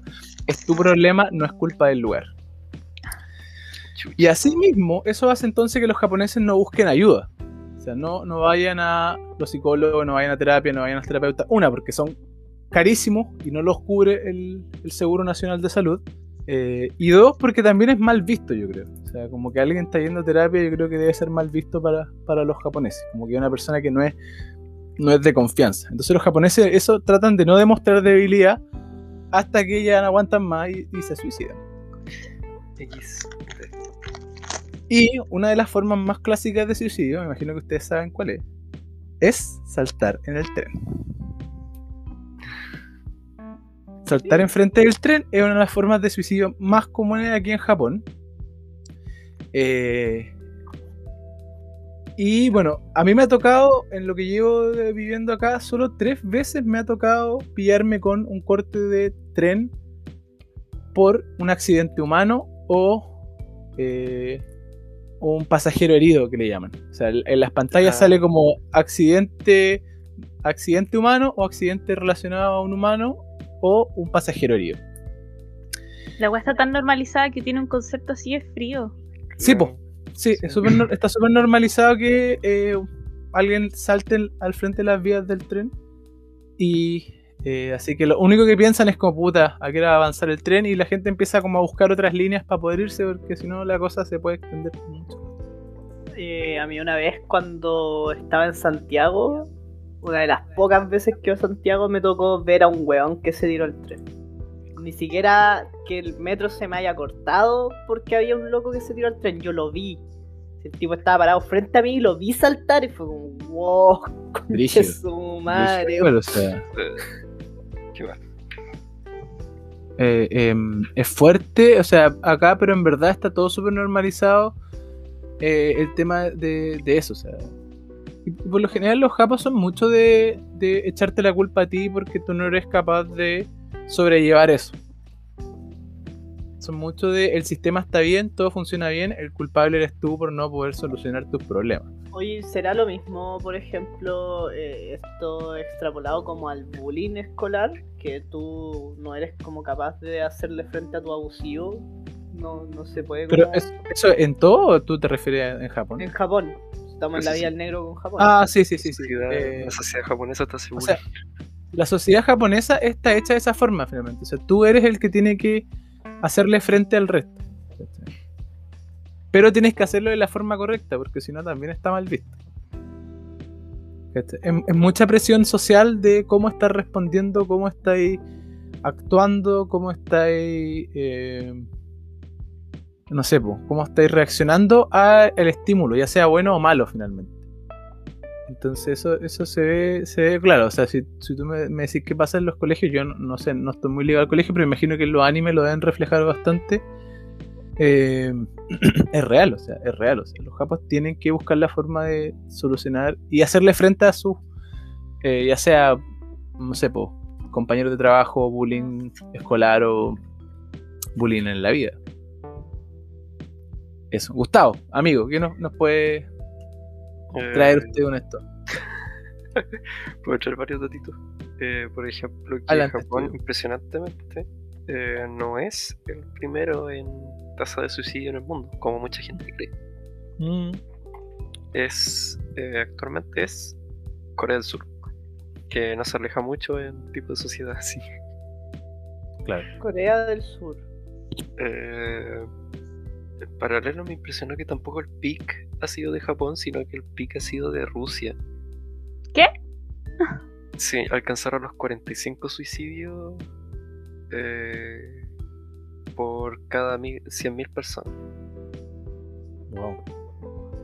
es tu problema, no es culpa del lugar. Y así mismo, eso hace entonces que los japoneses no busquen ayuda. O sea, no, no vayan a los psicólogos, no vayan a terapia, no vayan a los terapeutas. Una, porque son carísimos y no los cubre el, el Seguro Nacional de Salud. Eh, y dos, porque también es mal visto, yo creo. O sea, como que alguien está yendo a terapia, yo creo que debe ser mal visto para, para los japoneses. Como que una persona que no es, no es de confianza. Entonces los japoneses eso tratan de no demostrar debilidad hasta que ya no aguantan más y, y se suicidan. X. Y una de las formas más clásicas de suicidio, me imagino que ustedes saben cuál es, es saltar en el tren. Saltar enfrente del tren es una de las formas de suicidio más comunes aquí en Japón. Eh, y bueno, a mí me ha tocado, en lo que llevo viviendo acá, solo tres veces me ha tocado pillarme con un corte de tren por un accidente humano o eh, un pasajero herido que le llaman. O sea, en las pantallas Ah. sale como accidente, accidente humano o accidente relacionado a un humano o un pasajero herido. La weá está tan normalizada que tiene un concepto así de frío. Sí, po. Sí, es súper nor- está súper normalizado que eh, alguien salte al frente de las vías del tren. Y eh, así que lo único que piensan es como puta, a qué hora avanzar el tren y la gente empieza como a buscar otras líneas para poder irse porque si no la cosa se puede extender mucho. Eh, a mí una vez cuando estaba en Santiago, una de las pocas veces que a Santiago me tocó ver a un weón que se tiró el tren. Ni siquiera que el metro se me haya cortado porque había un loco que se tiró al tren, yo lo vi. El tipo estaba parado frente a mí y lo vi saltar y fue como, wow, conche su madre. Bueno, o sea, [laughs] ¿Qué va? eh, em, es fuerte, o sea, acá, pero en verdad está todo súper normalizado eh, el tema de, de eso, o sea. Y por lo general los japos son mucho de, de echarte la culpa a ti porque tú no eres capaz de sobrellevar eso. Son mucho de el sistema está bien, todo funciona bien, el culpable eres tú por no poder solucionar tus problemas. Oye, ¿será lo mismo, por ejemplo, eh, esto extrapolado como al bullying escolar? Que tú no eres como capaz de hacerle frente a tu abusivo. No, no se puede Pero como- es- eso en todo o tú te refieres en Japón? En Japón. Estamos en la vía del negro con Japón. Ah, sí, sí, sí, sí. Sociedad- Eh, La sociedad japonesa está segura. o sea, la sociedad japonesa está hecha de esa forma, finalmente. O sea, tú eres el que tiene que hacerle frente al resto. Pero tienes que hacerlo de la forma correcta, porque si no también está mal visto. es mucha presión social de cómo estás respondiendo, cómo estáis actuando, cómo estáis... eh, no sé, po, cómo estáis reaccionando al estímulo, ya sea bueno o malo finalmente. Entonces eso, eso se ve, se ve claro. O sea, si, si tú me, me decís qué pasa en los colegios, yo no, sé, no estoy muy ligado al colegio, pero imagino que los animes lo deben reflejar bastante. eh, [clears throat] es real, o sea, es real. O sea, los japos tienen que buscar la forma de solucionar y hacerle frente a sus, eh, ya sea, no sé, po, compañeros de trabajo, bullying escolar o bullying en la vida. Eso. Gustavo, amigo, ¿qué nos, nos puede traer Eh, usted con esto? [laughs] Puedo echar varios datitos. Eh, por ejemplo, que Adelante, Japón, impresionantemente, eh, no es el primero en tasa de suicidio en el mundo, como mucha gente cree. Mm, Es eh, actualmente es Corea del Sur, que no se aleja mucho en tipo de sociedad [laughs] así. claro. Corea del Sur. Eh, en paralelo me impresionó que tampoco el pic ha sido de Japón, sino que el pic ha sido de Rusia. ¿Qué? Sí, alcanzaron los 45 suicidios eh, por cada mi- 100.000 personas. Wow.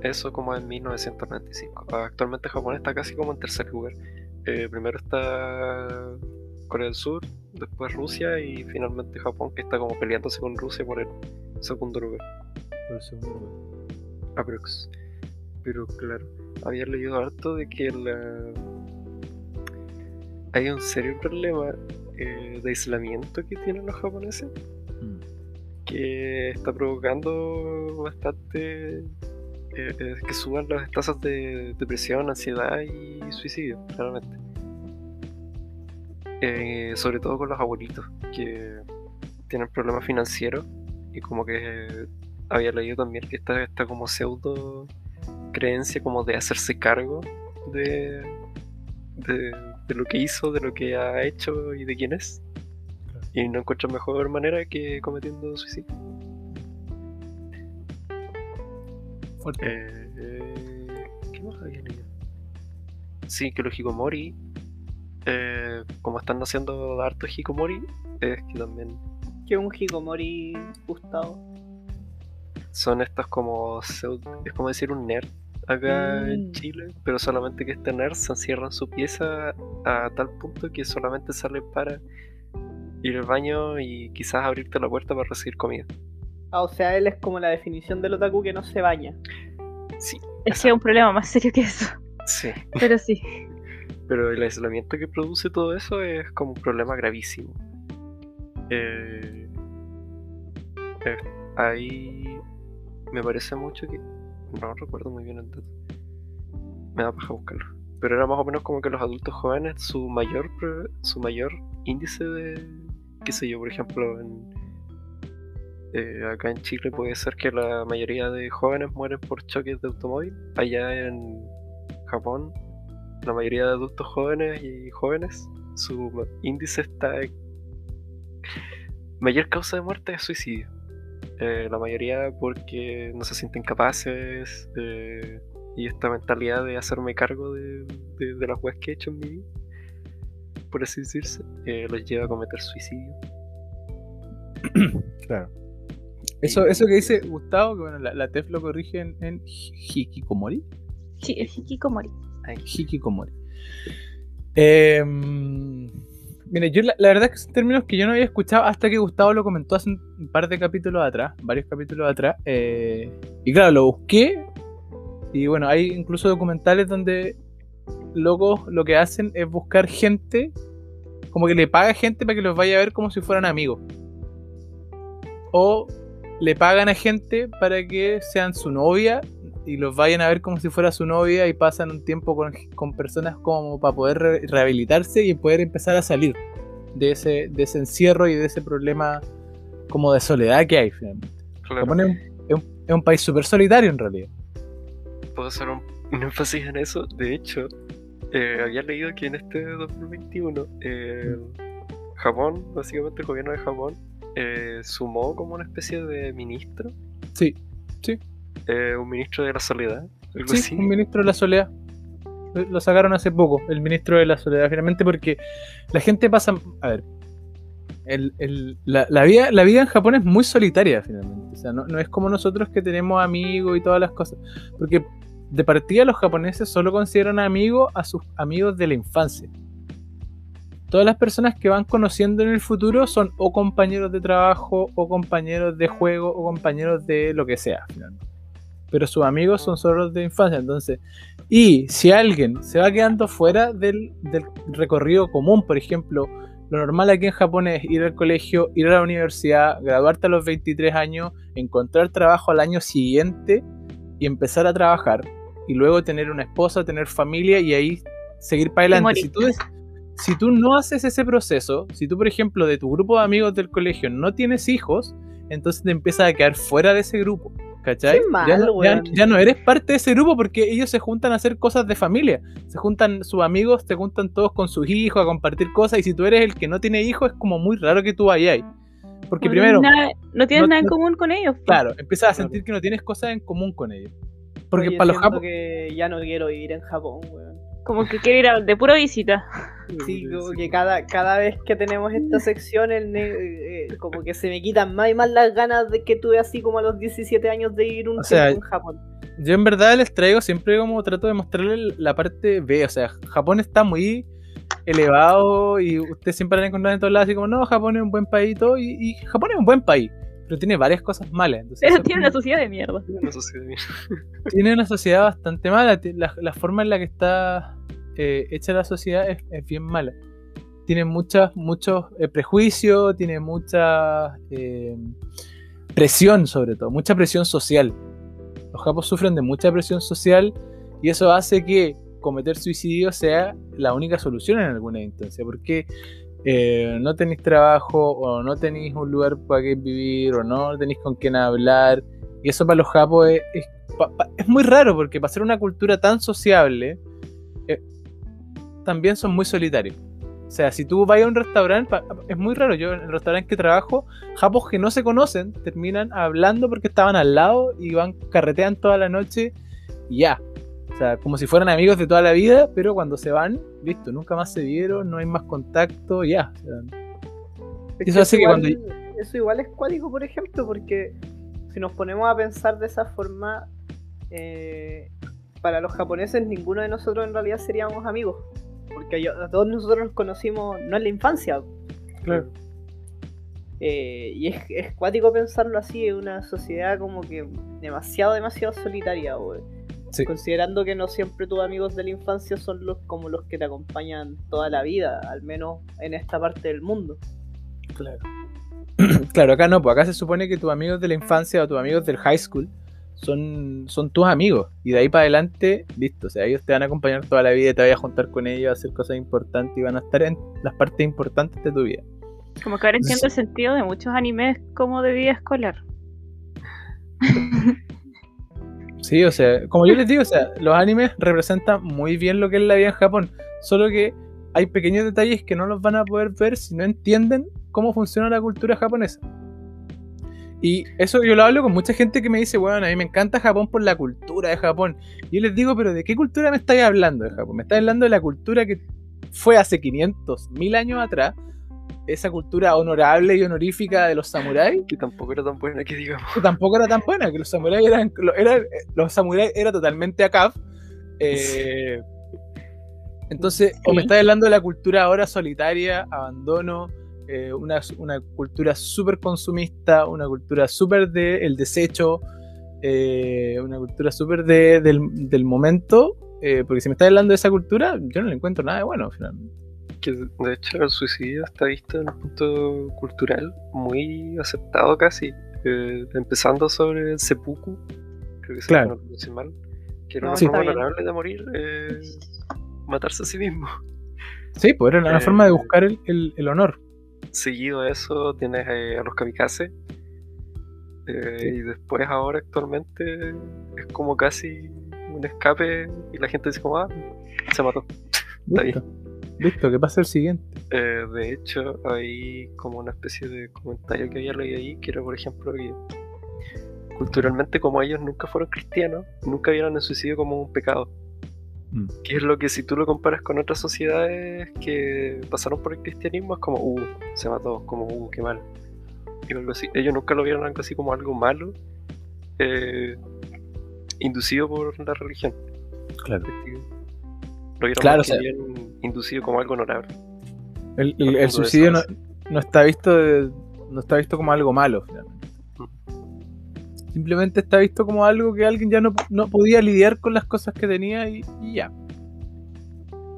Eso como en 1995. Actualmente Japón está casi como en tercer lugar. Eh, primero está Corea del Sur, después Rusia y finalmente Japón que está como peleándose con Rusia por el segundo lugar. Por el segundo lugar. Aprox. Pero claro, había leído harto de que la... hay un serio problema eh, de aislamiento que tienen los japoneses Mm. que está provocando bastante eh, eh, que suban las tasas de depresión, ansiedad y suicidio, claramente. Eh, sobre todo con los abuelitos que tienen problemas financieros y como que eh, había leído también que está esta como pseudo creencia como de hacerse cargo de, de, de lo que hizo, de lo que ha hecho y de quién es. Y no encuentro mejor manera que cometiendo suicidio. Fuerte. Eh, eh, ¿Qué más había leído? Sí, que los hikomori, eh, como están haciendo harto hikomori, es que también Que un Hikomori Gustavo. son estos como es como decir un nerd acá en Mm. Chile, pero solamente que este nerd se encierra en su pieza a tal punto que solamente sale para ir al baño y quizás abrirte la puerta para recibir comida. Ah, o sea, él es como la definición del otaku que no se baña. Sí, Es que es un problema más serio que eso. sí. Pero sí. [laughs] Pero el aislamiento que produce todo eso es como un problema gravísimo. Eh, eh, ahí me parece mucho que. No recuerdo muy bien el dato. Me da paja buscarlo. Pero era más o menos como que los adultos jóvenes, su mayor su mayor índice de. qué sé yo, por ejemplo, en. eh, acá en Chile puede ser que la mayoría de jóvenes mueren por choques de automóvil. Allá en Japón la mayoría de adultos jóvenes y jóvenes, su índice está. en- Mayor causa de muerte es suicidio. Eh, la mayoría porque no se sienten capaces eh, y esta mentalidad de hacerme cargo de, de- de las weas que he hecho en mi vida, por así decirse, eh, los lleva a cometer suicidio. [coughs] Claro. Eso, eso que dice Gustavo, que bueno, la, la TEF lo corrige en, en Hikikomori. Sí, el Hikikomori. Hikikomori. Eh, mire, yo la, verdad es que son términos que yo no había escuchado hasta que Gustavo lo comentó hace un par de capítulos atrás, varios capítulos atrás. eh, y claro, lo busqué. Y bueno, hay incluso documentales donde locos lo que hacen es buscar gente, como que le paga gente para que los vaya a ver como si fueran amigos. O le pagan a gente para que sean su novia y los vayan a ver como si fuera su novia y pasan un tiempo con, con personas como para poder re- rehabilitarse y poder empezar a salir de ese, de ese encierro y de ese problema como de soledad que hay finalmente. Claro, Japón es un, es un- es un país súper solitario en realidad. puedo hacer un, un énfasis en eso. De hecho, eh, había leído que en este 2021 eh, Japón, básicamente el gobierno de Japón, eh, sumó como una especie de ministro, Sí, sí, eh, un ministro de la soledad, algo sí, así. un ministro de la soledad. Lo lo sacaron hace poco, el ministro de la soledad, finalmente porque la gente pasa... A ver, el- el- la, la vida, la vida en Japón es muy solitaria finalmente. O sea, no, no es como nosotros que tenemos amigos y todas las cosas. Porque de partida los japoneses solo consideran amigos a sus amigos de la infancia. todas las personas que van conociendo en el futuro son o compañeros de trabajo, o compañeros de juego, o compañeros de lo que sea, finalmente. Pero sus amigos son solo de infancia, entonces. Y si alguien se va quedando fuera del, del recorrido común, por ejemplo, lo normal aquí en Japón es ir al colegio, ir a la universidad, graduarte a los 23 años, encontrar trabajo al año siguiente y empezar a trabajar. Y luego tener una esposa, tener familia y ahí seguir para adelante. Si tú, des- si tú no haces ese proceso, si tú, por ejemplo, de tu grupo de amigos del colegio no tienes hijos, entonces te empiezas a quedar fuera de ese grupo. ¿Cachai? Qué mal, ya, no, ya- no eres parte de ese grupo porque ellos se juntan a hacer cosas de familia. Se juntan sus amigos, se juntan todos con sus hijos a compartir cosas. Y si tú eres el que no tiene hijos, es como muy raro que tú vayas ahí. Porque No primero, tienes nada- no tienes no- nada en no- común con ellos. po. claro, empiezas a sentir que no tienes cosas en común con ellos. Porque Oye, para los que ya no quiero vivir en Japón, weón. Como que quiere ir a- de pura visita. Sí, como que cada, cada vez que tenemos esta sección, el ne- eh, eh, como que se me quitan más y más las ganas de que tuve así como a los 17 años de ir un O sea, en Japón. Yo en verdad les traigo siempre como trato de mostrarles la parte B, o sea, Japón está muy elevado y ustedes siempre van a encontrar en todos lados así como, no, Japón es un buen país y todo, y, y Japón es un buen país, pero tiene varias cosas malas. Entonces, Pero eso tiene una sociedad de mierda. No sé si bien. tiene una sociedad bastante mala, la, la forma en la que está eh, hecha la sociedad es, es bien mala. Tiene muchas, muchos eh, prejuicios, tiene mucha eh, presión sobre todo, mucha presión social. Los japos sufren de mucha presión social y eso hace que cometer suicidio sea la única solución en alguna instancia, porque eh, no tenéis trabajo o no tenéis un lugar para que vivir o no tenéis con quién hablar y eso para los japos es, es muy raro porque para ser una cultura tan sociable, eh, también son muy solitarios. O sea, si tú vas a un restaurante, es muy raro. Yo en el restaurante que trabajo, japos que no se conocen terminan hablando porque estaban al lado y van, carretean toda la noche y ya. O sea, como si fueran amigos de toda la vida, pero cuando se van, listo, nunca más se vieron, no hay más contacto, ya. O sea, Es Eso hace que igual, cuando- eso igual es cuático, por ejemplo, porque si nos ponemos a pensar de esa forma, eh, para los japoneses ninguno de nosotros en realidad seríamos amigos. Porque yo- a todos nosotros nos conocimos no en la infancia. claro. eh, y es, es cuático pensarlo así, es una sociedad como que demasiado, demasiado solitaria, wey. Sí. Considerando que no siempre tus amigos de la infancia son los como los que te acompañan toda la vida, al menos en esta parte del mundo. Claro. [clears throat] claro, acá no, pues acá se supone que tus amigos de la infancia o tus amigos del high school son, son tus amigos. Y de ahí para adelante, listo. O sea, ellos te van a acompañar toda la vida, te vas a juntar con ellos, a hacer cosas importantes y van a estar en las partes importantes de tu vida. Como que ahora entiendo el sentido de muchos animes como de vida escolar. [laughs] Sí, o sea, como yo les digo, o sea, los animes representan muy bien lo que es la vida en Japón. Solo que hay pequeños detalles que no los van a poder ver si no entienden cómo funciona la cultura japonesa. Y eso yo lo hablo con mucha gente que me dice, bueno, a mí me encanta Japón por la cultura de Japón. Y yo les digo, pero ¿de qué cultura me estáis hablando de Japón? Me estáis hablando de la cultura que fue hace 500, 1000 años atrás. Esa cultura honorable y honorífica de los samuráis Que tampoco era tan buena que digamos. que tampoco era tan buena, que los samuráis eran, eran- los samuráis era totalmente acá. Eh, entonces, o me estás hablando de la cultura ahora solitaria, abandono, eh, una, una cultura súper consumista, una cultura súper de el desecho, eh, una cultura súper de, del, del momento, eh, porque si me estás hablando de esa cultura, yo no le encuentro nada de bueno, finalmente. Que de hecho el suicidio está visto en un punto cultural muy aceptado casi. eh, empezando sobre el seppuku, creo que se Claro. pronuncio mal, que era No, una Sí. forma bien. honorable de morir, eh, matarse a sí mismo. Sí, pues era una Eh, forma de buscar el, el- el honor. Seguido a eso tienes eh, a los kamikaze. eh, Sí. Y después ahora actualmente es como casi un escape y la gente dice como, ah, se mató. [laughs] Está Listo, listo, que pasa el siguiente. Eh, de hecho, hay como una especie de comentario que había leído ahí, que era, por ejemplo, que culturalmente, como ellos nunca fueron cristianos, nunca vieron el suicidio como un pecado. Mm. Que es lo que, si tú lo comparas con otras sociedades que pasaron por el cristianismo, es como, uh, se mató, como, uh, qué mal. Y algo así. Ellos nunca lo vieron algo así como algo malo, eh, inducido por la religión. Claro. Lo vieron Claro, o sea- inducido como algo honorable. El, el- el suicidio no, está visto de- no está visto como algo malo, finalmente. Simplemente está visto como algo que alguien ya no, no podía lidiar con las cosas que tenía y, y ya.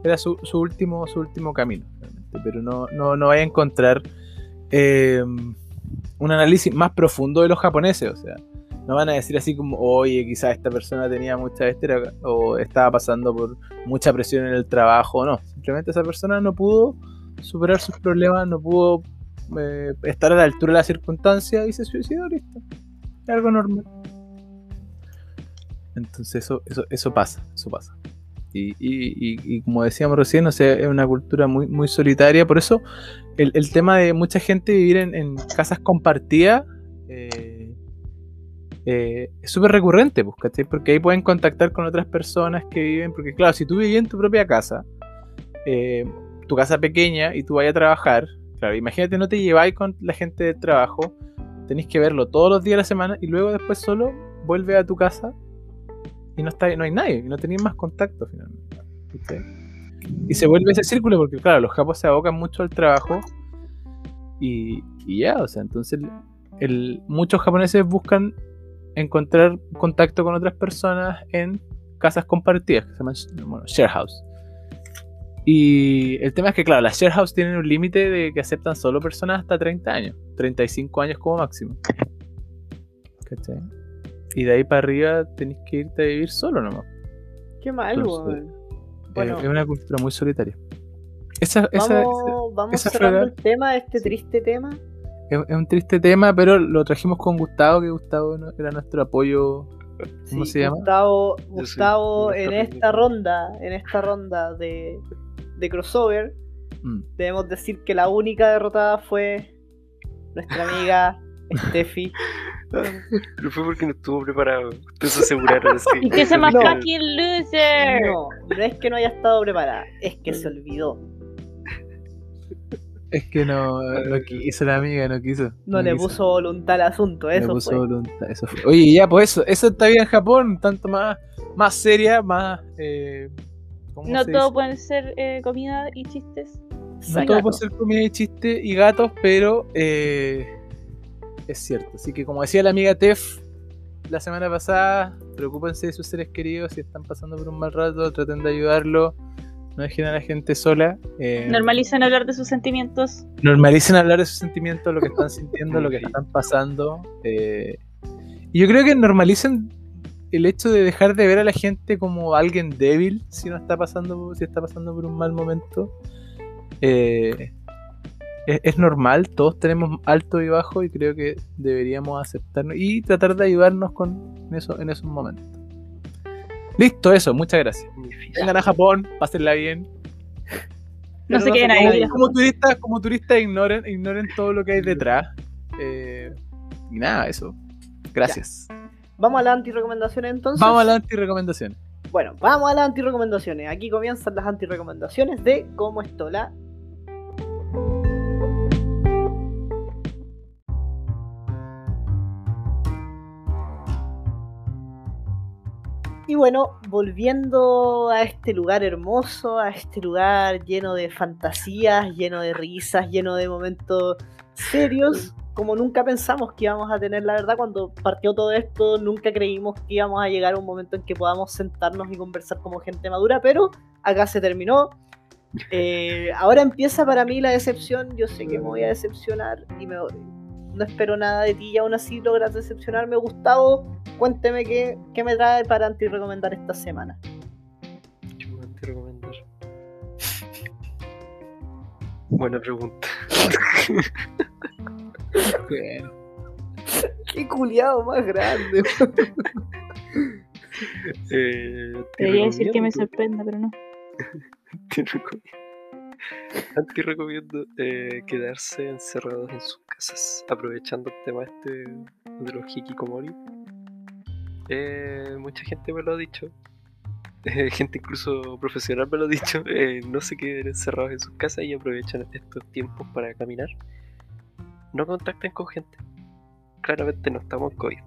Era su, su último, su último camino, realmente. Pero no, no, no vaya a encontrar eh, un análisis más profundo de los japoneses. O sea, no van a decir así como, oye, quizás esta persona tenía mucha estera o estaba pasando por mucha presión en el trabajo. No, simplemente esa persona no pudo superar sus problemas, no pudo eh, estar a la altura de las circunstancias y se suicidó, listo. Es algo normal. Entonces eso, eso, eso pasa, eso pasa. Y, y- como decíamos recién, o sea, es una cultura muy, muy solitaria. Por eso el, tema de mucha gente vivir en, en casas compartidas eh, eh, es súper recurrente, pues, ¿cachai? Porque ahí pueden contactar con otras personas que viven. Porque claro, si tú vivías en tu propia casa, eh, tu casa pequeña y tú vayas a trabajar, claro, imagínate no te lleváis con la gente del trabajo, tenéis que verlo todos los días de la semana y luego después solo vuelves a tu casa y no, está, no hay nadie, y no tenéis más contacto finalmente. Y se vuelve ese círculo porque, claro, los japos se abocan mucho al trabajo y, ya, o sea, entonces muchos japoneses buscan encontrar contacto con otras personas en casas compartidas, que se llaman bueno, share house. Y el tema es que, claro, las share house tienen un límite de que aceptan solo personas hasta 30 años, 35 años como máximo. ¿Cachai? Y de ahí para arriba tenés que irte a vivir solo nomás. Qué mal, weón. Bueno. Eh, es una cultura muy solitaria. Esa, esa- Vamos, vamos esa fue cerrando el tema, este triste tema. Es, es un triste tema, pero lo trajimos con Gustavo, que Gustavo era nuestro apoyo. ¿Cómo Sí, se llama? Gustavo, soy Gustavo en esta ronda, en esta ronda de, de crossover, Mm. debemos decir que la única derrotada fue nuestra amiga [laughs] Steffi. Pero fue porque no estuvo preparado. Ustedes se aseguraron. así. Y que se [laughs] No. fucking loser. No, no es que no haya estado preparada, es que se olvidó. Es que no, [laughs] no quiso la amiga, no quiso. No le quiso. puso voluntad al asunto, Le eso puso fue. voluntad, eso fue. Oye, ya, pues eso, eso está bien en Japón, tanto más, más seria, más. Eh, ¿cómo No se todo dice? pueden ser eh, comida y chistes. No todo puede ser comida y chiste y gatos, pero eh, es cierto. Así que como decía la amiga Tef la semana pasada, preocúpense de sus seres queridos si están pasando por un mal rato, traten de ayudarlo, no dejen a la gente sola. eh, Normalicen hablar de sus sentimientos. normalicen hablar de sus sentimientos, lo que están sintiendo, lo que están pasando. eh, y yo creo que normalicen el hecho de dejar de ver a la gente como alguien débil si no está pasando, si está pasando por un mal momento. Eh, es, es normal, todos tenemos alto y bajo y creo que deberíamos aceptarnos y tratar de ayudarnos con eso en esos momentos. Listo, eso, muchas gracias. Vengan a Japón, pásenla bien. No se queden ahí. Como turistas, como turistas ignoren, ignoren todo lo que hay detrás. Eh, y nada, eso. Gracias. Vamos a las anti-recomendaciones entonces. Vamos a las anti-recomendaciones. Bueno, vamos a las anti-recomendaciones. Aquí comienzan las anti-recomendaciones de Cómo Estola. Y bueno, volviendo a este lugar hermoso, a este lugar lleno de fantasías, lleno de risas, lleno de momentos serios, como nunca pensamos que íbamos a tener, la verdad, cuando partió todo esto, nunca creímos que íbamos a llegar a un momento en que podamos sentarnos y conversar como gente madura, pero acá se terminó. Eh, ahora empieza para mí la decepción, yo sé que me voy a decepcionar y me, no espero nada de ti y aún así logras decepcionarme. Gustavo, cuénteme qué, qué me trae para anti-recomendar esta semana. ¿Qué me van a recomendar? Buena pregunta. Bueno, [laughs] Qué culiado más grande. [laughs] Eh, Debería decir que me sorprenda, pero no. [laughs] [laughs] Anti recomiendo eh, quedarse encerrados en sus casas, aprovechando el tema este de los hikikomori. Eh, mucha gente me lo ha dicho, [laughs] eh, gente incluso profesional me lo ha dicho, [laughs] eh, no se queden encerrados en sus casas y aprovechen estos tiempos para caminar. No contacten con gente. Claramente no estamos en COVID,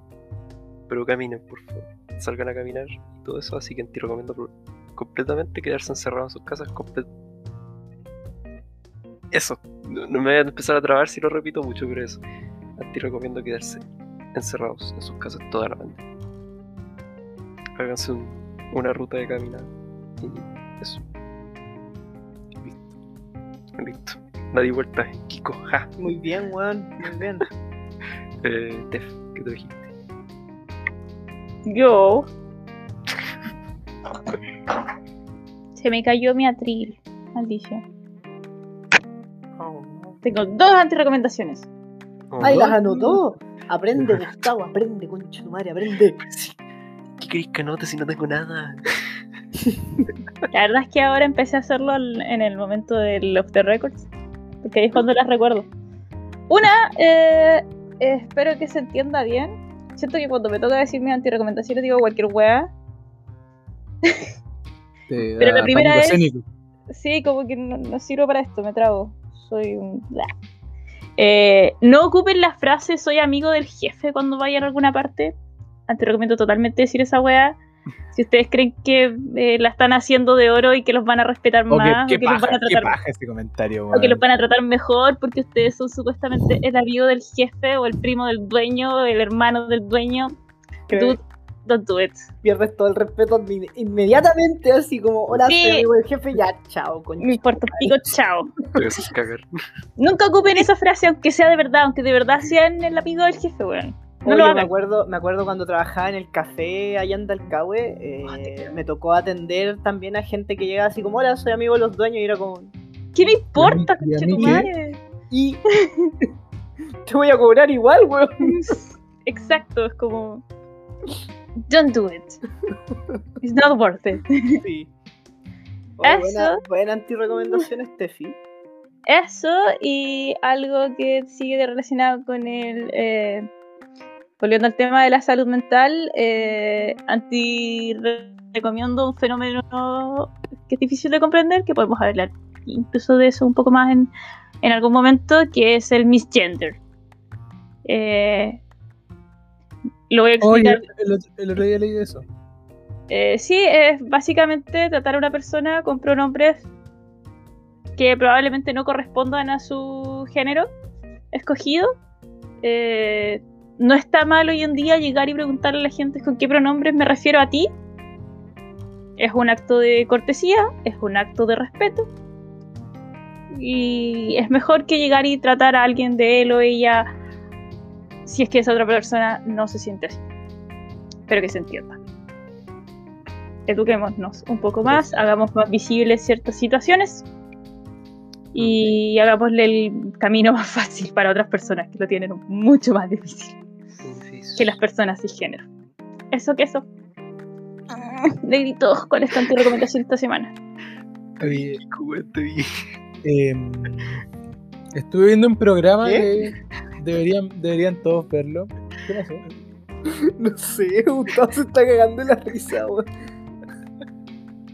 pero caminen por favor, salgan a caminar y todo eso, así que te recomiendo completamente quedarse encerrados en sus casas comple- Eso. No, no me voy a empezar a trabar si lo repito mucho, pero eso. A ti recomiendo quedarse encerrados en sus casas toda la noche. Háganse un- una ruta de caminada. Y eso. Listo. Listo. Nadie vuelta. Kiko, ja. Muy bien, weón. Muy bien. [laughs] Eh, Tef, ¿qué trajiste? Yo. [laughs] Se me cayó mi atril. Maldición. Tengo dos antirecomendaciones. ¡Ay, las anotó! Aprende, Gustavo, aprende, concha tu madre, aprende. ¿Qué queréis que anote si no tengo nada? La verdad es que ahora empecé a hacerlo en el momento del Off the Records. Porque ahí es cuando las recuerdo. Una, eh, espero que se entienda bien. Siento que cuando me toca decir mis antirecomendaciones digo cualquier wea. Te Pero la primera es-. Sí, como que no, no sirvo para esto, me trago. Soy un. bla. Eh, no ocupen la frase soy amigo del jefe cuando vayan a alguna parte. Te recomiendo totalmente decir esa wea. Si ustedes creen que eh, la están haciendo de oro y que los van a respetar O que- más, qué o que los van a tratar ese comentario, o que los weón. van a tratar mejor porque ustedes son supuestamente el amigo del jefe o el primo del dueño o el hermano del dueño. Dude, don't do it. pierdes todo el respeto inmediatamente, así como, hola, Sí. soy amigo del jefe, ya, chao, concha. Me importa un pico, chao. Cagar. Nunca ocupen esa frase, aunque sea de verdad, aunque de verdad sean el amigo del jefe, weón. No Oye, lo me hagan. acuerdo, me acuerdo cuando trabajaba en el café allá en Dalcahue, eh, me tocó atender también a gente que llegaba así como, hola, soy amigo de los dueños, y era como, ¿Qué me importa, ¿Y a mí qué? conchetumare? y [laughs] te voy a cobrar igual, weón. [laughs] Exacto, es como. Don't do it. It's not worth it. [laughs] Sí. Oye, buena, Eso. buena antirecomendación, Steffi. Eso y algo que sigue relacionado con el. eh, volviendo al tema de la salud mental, eh, anti recomiendo un fenómeno que es difícil de comprender, que podemos hablar incluso de eso un poco más en, en algún momento, que es el misgender. Eh, lo voy a Oye, explicar. el, otro- el otro día leí eso. Eh, sí, es básicamente tratar a una persona con pronombres que probablemente no correspondan a su género escogido. Eh, no está mal hoy en día llegar y preguntarle a la gente con qué pronombres me refiero a ti. Es un acto de cortesía, es un acto de respeto. Y es mejor que llegar y tratar a alguien de él o ella si es que esa otra persona no se siente así. Pero que se entienda eduquémonos un poco más, hagamos más visibles ciertas situaciones y hagámosle el camino más fácil para otras personas que lo tienen mucho más difícil que las personas cisgénero. Eso que eso. Ah, Le grito cuál es tu recomendación esta semana. Oye, em, estuve viendo un programa ¿Qué? que deberían, deberían todos verlo. ¿Qué pasó? [laughs] No sé, Gustavo se está cagando en la risa, weón.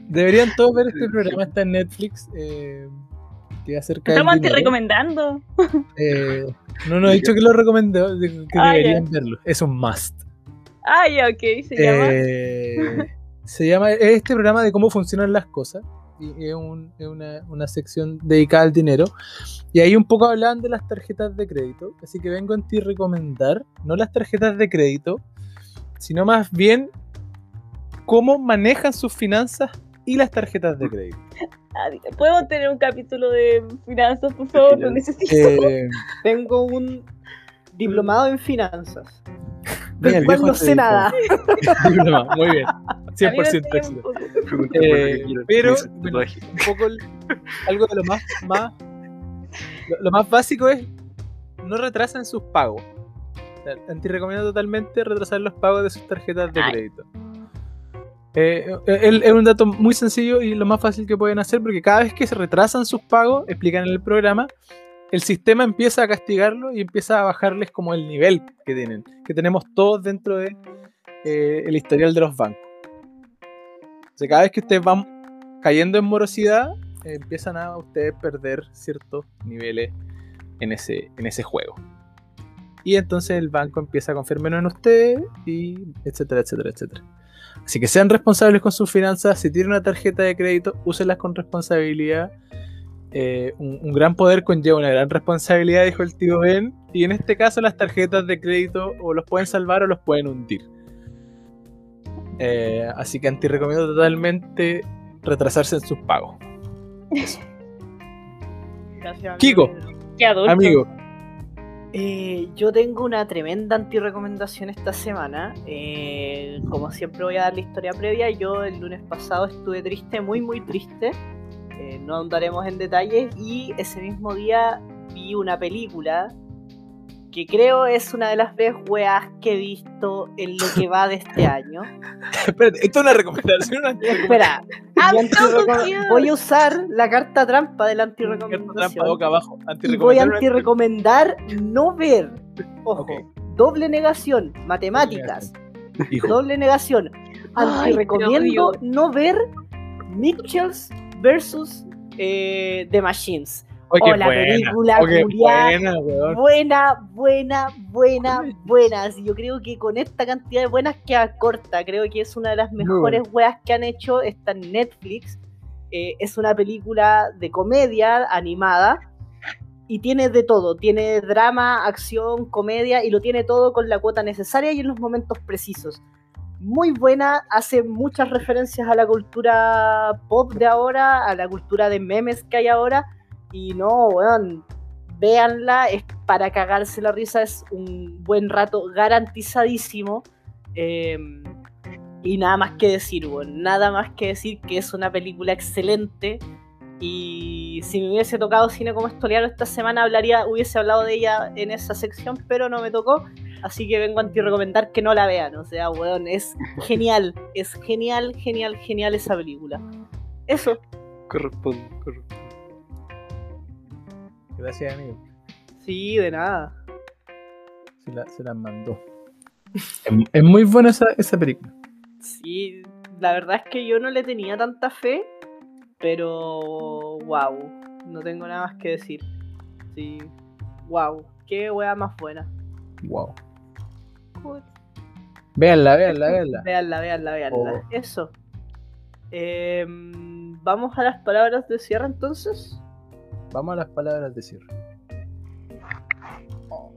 Deberían todos ver este programa, está en Netflix. eh, que acerca Estamos dinero. anti-recomendando. Eh, no, no he dicho que lo recomendé, que Ah, deberían verlo. Es un must. Ah, ya, ok, se llama. Eh, se llama es este programa de cómo funcionan las cosas. Y es, un- es una, una sección dedicada al dinero. Y ahí un poco hablaban de las tarjetas de crédito. Así que vengo a ti recomendar, no las tarjetas de crédito, sino más bien cómo manejan sus finanzas y las tarjetas de crédito. [laughs] Ah, ¿Podemos tener un capítulo de finanzas, por favor? Lo necesito. Eh, [laughs] Tengo un diplomado en finanzas, [laughs] del el cual no sé nada. Diploma, Muy bien. A mí me 100% enseña un éxito. Eh, pero bueno, un poco el- algo de lo más, más lo, lo más básico es no retrasen sus pagos. O sea, Anti recomiendo totalmente retrasar los pagos de sus tarjetas de Ay. crédito. Eh, eh, es un dato muy sencillo y lo más fácil que pueden hacer porque cada vez que se retrasan sus pagos, explican en el programa, el sistema empieza a castigarlo y empieza a bajarles como el nivel que tienen, que tenemos todos dentro de eh, el historial de los bancos. O sea, cada vez que ustedes van cayendo en morosidad, empiezan a ustedes perder ciertos niveles en ese, en ese juego. Y entonces el banco empieza a confiar menos en ustedes, y etcétera, etcétera, etcétera. Así que sean responsables con sus finanzas. Si tienen una tarjeta de crédito, úsenlas con responsabilidad. eh, un, gran poder conlleva una gran responsabilidad, dijo el tío Ben. Y en este caso, las tarjetas de crédito o los pueden salvar o los pueden hundir. Eh, así que anti recomiendo totalmente retrasarse en sus pagos. Gracias, Kiko. amigo. Qué adulto. Amigo, Eh, yo tengo una tremenda anti-recomendación esta semana. Eh, como siempre voy a dar la historia previa. Yo el lunes pasado estuve triste, muy muy triste. Eh, no ahondaremos en detalles. Y ese mismo día vi una película que creo es una de las veces weas que he visto en lo que va de este año. espérate, esto es una recomendación. una [laughs] anti- Espera, voy a usar la carta trampa de la Trampa boca abajo. Y voy a Anti-recomendar anti-recomendar no ver. Ojo, doble negación, matemáticas. Hijo, Doble negación. Te no ver Mitchells versus eh, The Machines. Oye, oh, la buena, película oye, buena. Buena, buena, buena. Yo creo que con esta cantidad de buenas queda corta. Creo que es una de las mejores weas que han hecho. Está en Netflix. Eh, es una película de comedia animada. Y tiene de todo. Tiene drama, acción, comedia. Y lo tiene todo con la cuota necesaria y en los momentos precisos. Muy buena. Hace muchas referencias a la cultura pop de ahora. A la cultura de memes que hay ahora. Y no, weón véanla, es para cagarse la risa, es un buen rato garantizadísimo. Eh, y nada más que decir, weón, nada más que decir que es una película excelente. Y si me hubiese tocado cine como estoliano esta semana, hablaría, hubiese hablado de ella en esa sección, pero no me tocó. Así que vengo a anti-recomendar que no la vean. O sea, weón, es genial, es genial, genial, genial esa película. Eso, Corresponde, corresponde. Gracias, amigo. sí, de nada. Se, la- se mandó. [laughs] es, es muy buena esa, esa película. Sí, la verdad es que yo no le tenía tanta fe, pero wow, no tengo nada más que decir. Sí, wow, qué wea más buena. Wow. Véanla, véanla, véanla. Veanla, veanla, veanla. Oh. Eso. Em, Vamos a las palabras de cierre entonces. Vamos a las palabras de cierre.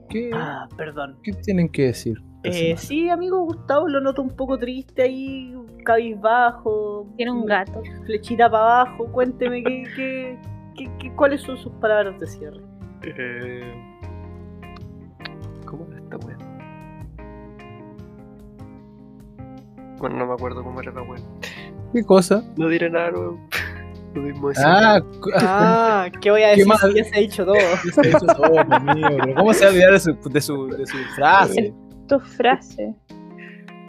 ¿Qué, Ah, perdón. qué tienen que decir? Eh, sí, amigo Gustavo, lo noto un poco triste ahí, cabizbajo. Tiene un gato. Flechita para abajo. Cuénteme qué, [laughs] qué, qué- qué- cuáles son sus palabras de cierre. Eh, ¿Cómo era esta wea? Bueno, no me acuerdo cómo era la wea. ¿Qué cosa? No diré nada nuevo. Ah, [laughs] Ah, ¿qué voy a ¿Qué decir más? si ya se ha dicho todo? [laughs] eso, eso todo, amigo, pero ¿Cómo se va a olvidar de su, de su, de su frase? Tu frase.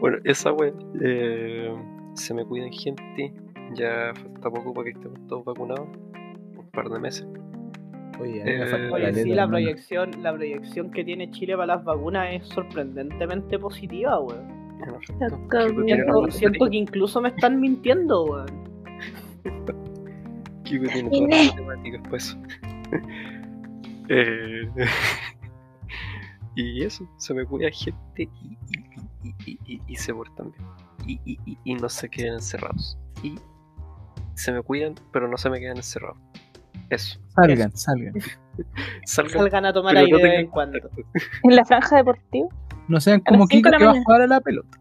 Bueno, esa wea. eh, se me cuiden gente. Ya falta poco para que estemos todos vacunados. Un par de meses. Oye, Eh, sí, la proyección, la proyección que tiene Chile para las vacunas es sorprendentemente positiva, weón. Siento que incluso me están mintiendo, weón. [laughs] Kiko tiene todas las matemáticas, pues. [laughs] eh, [laughs] y eso, se me cuida gente y, y, y, y, y, y se portan bien. Y, y, y, y no se queden encerrados. Y se me cuidan, pero no se me quedan encerrados. Eso. Salgan, salgan. [laughs] Salgan, Salgan a tomar aire no de vez en cuando. En la franja deportiva. No sean como Kiko que va a jugar a la pelota.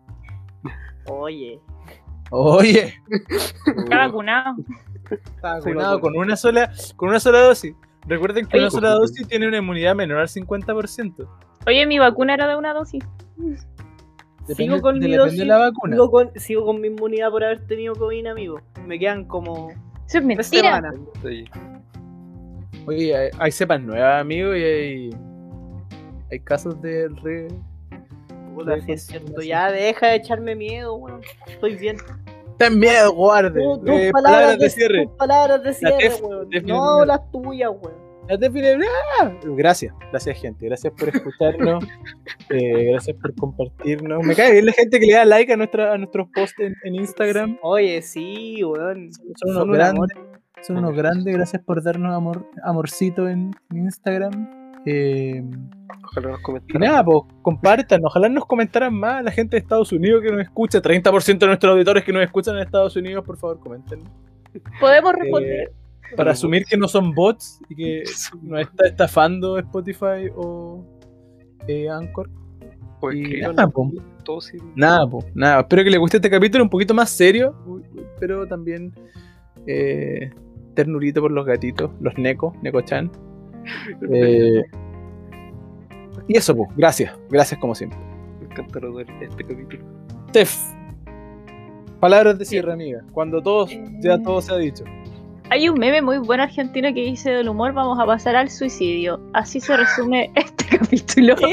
Oye, Oye, Está vacunado. Está Sí, vacunado vacuna. con una sola, con una sola dosis. Recuerden que Oye. una sola dosis tiene una inmunidad menor al 50%. Oye, mi vacuna era de una dosis. Depende, sigo con mi dosis. de la vacuna. Sigo con, sigo con mi inmunidad por haber tenido COVID, amigo. Me quedan como Eso es mentira. semanas. Oye, hay, hay cepas nuevas, amigo, y hay, hay casos de re... Puta, Sí, es cierto. Ya deja de echarme miedo, weón. Estoy bien. Ten miedo, guarde. Tu- tus Eh, palabras, de, cierre. tus palabras de cierre, weón. No las tuyas, weón. ¡Ah! Gracias, gracias gente, gracias por escucharnos, [laughs] eh, gracias por compartirnos. Me cae bien la gente que le da like a, nuestra, a nuestros posts en, en Instagram. Oye, sí, weón. Son Son unos un grandes, son unos grandes, gracias por darnos amor, amorcito en, en Instagram. Eh, Ojalá nos y comentaran. nada, pues compartan, ojalá nos comentaran más la gente de Estados Unidos que nos escucha, 30% de nuestros auditores que nos escuchan en Estados Unidos, por favor comenten. Podemos responder. Para asumir que no son bots y que [laughs] no está estafando Spotify o eh, Anchor. Escriban nada, po. sin- Nada, po, nada. Espero que les guste este capítulo un poquito más serio, pero también eh, ternurito por los gatitos, los Neko, Neko-chan. Eh, y eso, pues, gracias, gracias como siempre. Me encantaron este capítulo. Steph, palabras de cierre, amiga. Cuando todos, ya Eh. todo se ha dicho. Hay un meme muy bueno argentino que dice del humor vamos a pasar al suicidio. Así se resume [gasps] este capítulo. [laughs]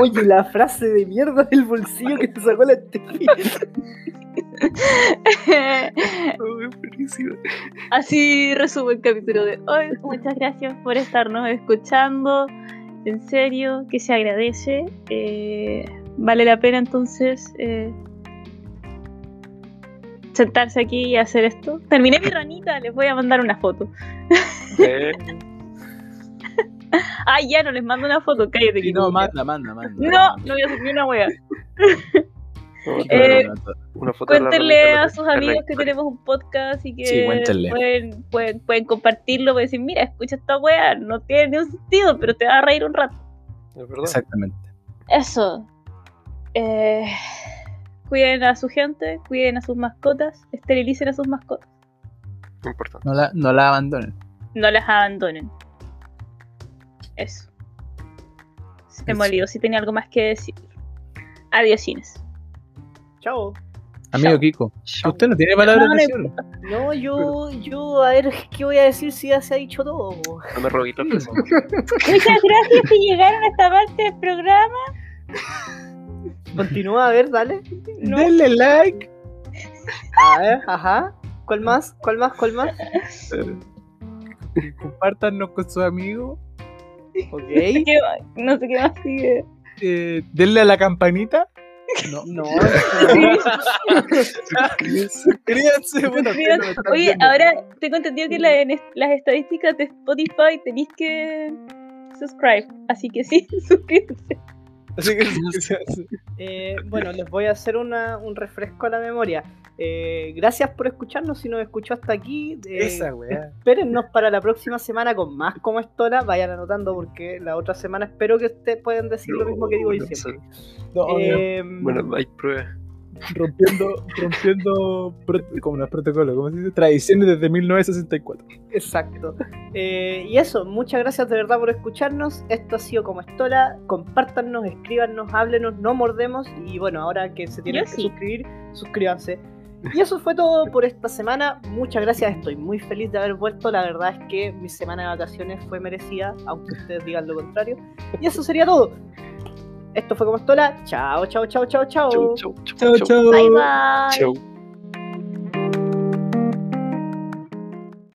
Oye, la frase de mierda del bolsillo que te sacó la Steffi. [laughs] [laughs] Así resume el capítulo de hoy. Muchas gracias por estarnos escuchando. En serio, que se agradece. Eh, vale la pena entonces eh, sentarse aquí y hacer esto. Terminé mi ranita, les voy a mandar una foto. Eh, [laughs] Ay, ya no les mando una foto, cállate. Sí, no, manda, manda, manda. No, no voy a hacer ni una wea. Eh, una foto Cuéntenle a sus amigos que tenemos un podcast y que Sí, pueden, pueden, pueden compartirlo, pueden decir, mira, escucha esta wea, no tiene ni un sentido, pero te va a reír un rato. Es verdad. Exactamente. Eso. Eh, cuiden a su gente, cuiden a sus mascotas, esterilicen a sus mascotas. Importante. No la, no la abandonen. No las abandonen. Eso. Se me olvidó si tenía algo más que decir. Adiós, Inés. Chao. Amigo Chao. Kiko, Chao. usted no tiene palabras No, de cierre. No, yo, yo, a ver, ¿qué voy a decir si ya se ha dicho todo? No me la [laughs] frase. Muchas gracias si llegaron a esta parte del programa. Continúa, a ver, dale. No. Denle like. A ver, ajá. ¿Cuál más? ¿Cuál más? ¿Cuál más? Compártanos con sus amigos. Ok. No sé qué más sigue. Eh, denle a la campanita. No. [laughs] No, Suscríbanse. [laughs] bueno, Oye, ahora tengo entendido que la- en est- las estadísticas de Spotify tenéis que subscribe. Así que sí, [laughs] suscríbanse. Así que. Eh, bueno, les voy a hacer una- un refresco a la memoria. Eh, gracias por escucharnos. Si nos escuchó hasta aquí, eh, Esa espérennos para la próxima semana con más como estola. Vayan anotando porque la otra semana espero que ustedes puedan decir lo mismo que digo yo No, siempre. No, no, Eh, Bueno, hay pruebas. Rompiendo, rompiendo como no es protocolo, ¿cómo se dice? Tradiciones desde 1964. Exacto. Eh, y eso, muchas gracias de verdad por escucharnos. Esto ha sido como Estola. Compártanos, escríbanos, háblenos, no mordemos. Y bueno, ahora que se tienen Yo que sí. suscribir, suscríbanse. Y eso fue todo por esta semana. Muchas gracias, estoy muy feliz de haber vuelto. La verdad es que mi semana de vacaciones fue merecida, aunque ustedes digan lo contrario. Y eso sería todo. Esto fue como Estola. Chao, chao, chao, chao, chao. Chau, chau, Chao, chao. Bye bye. Chau.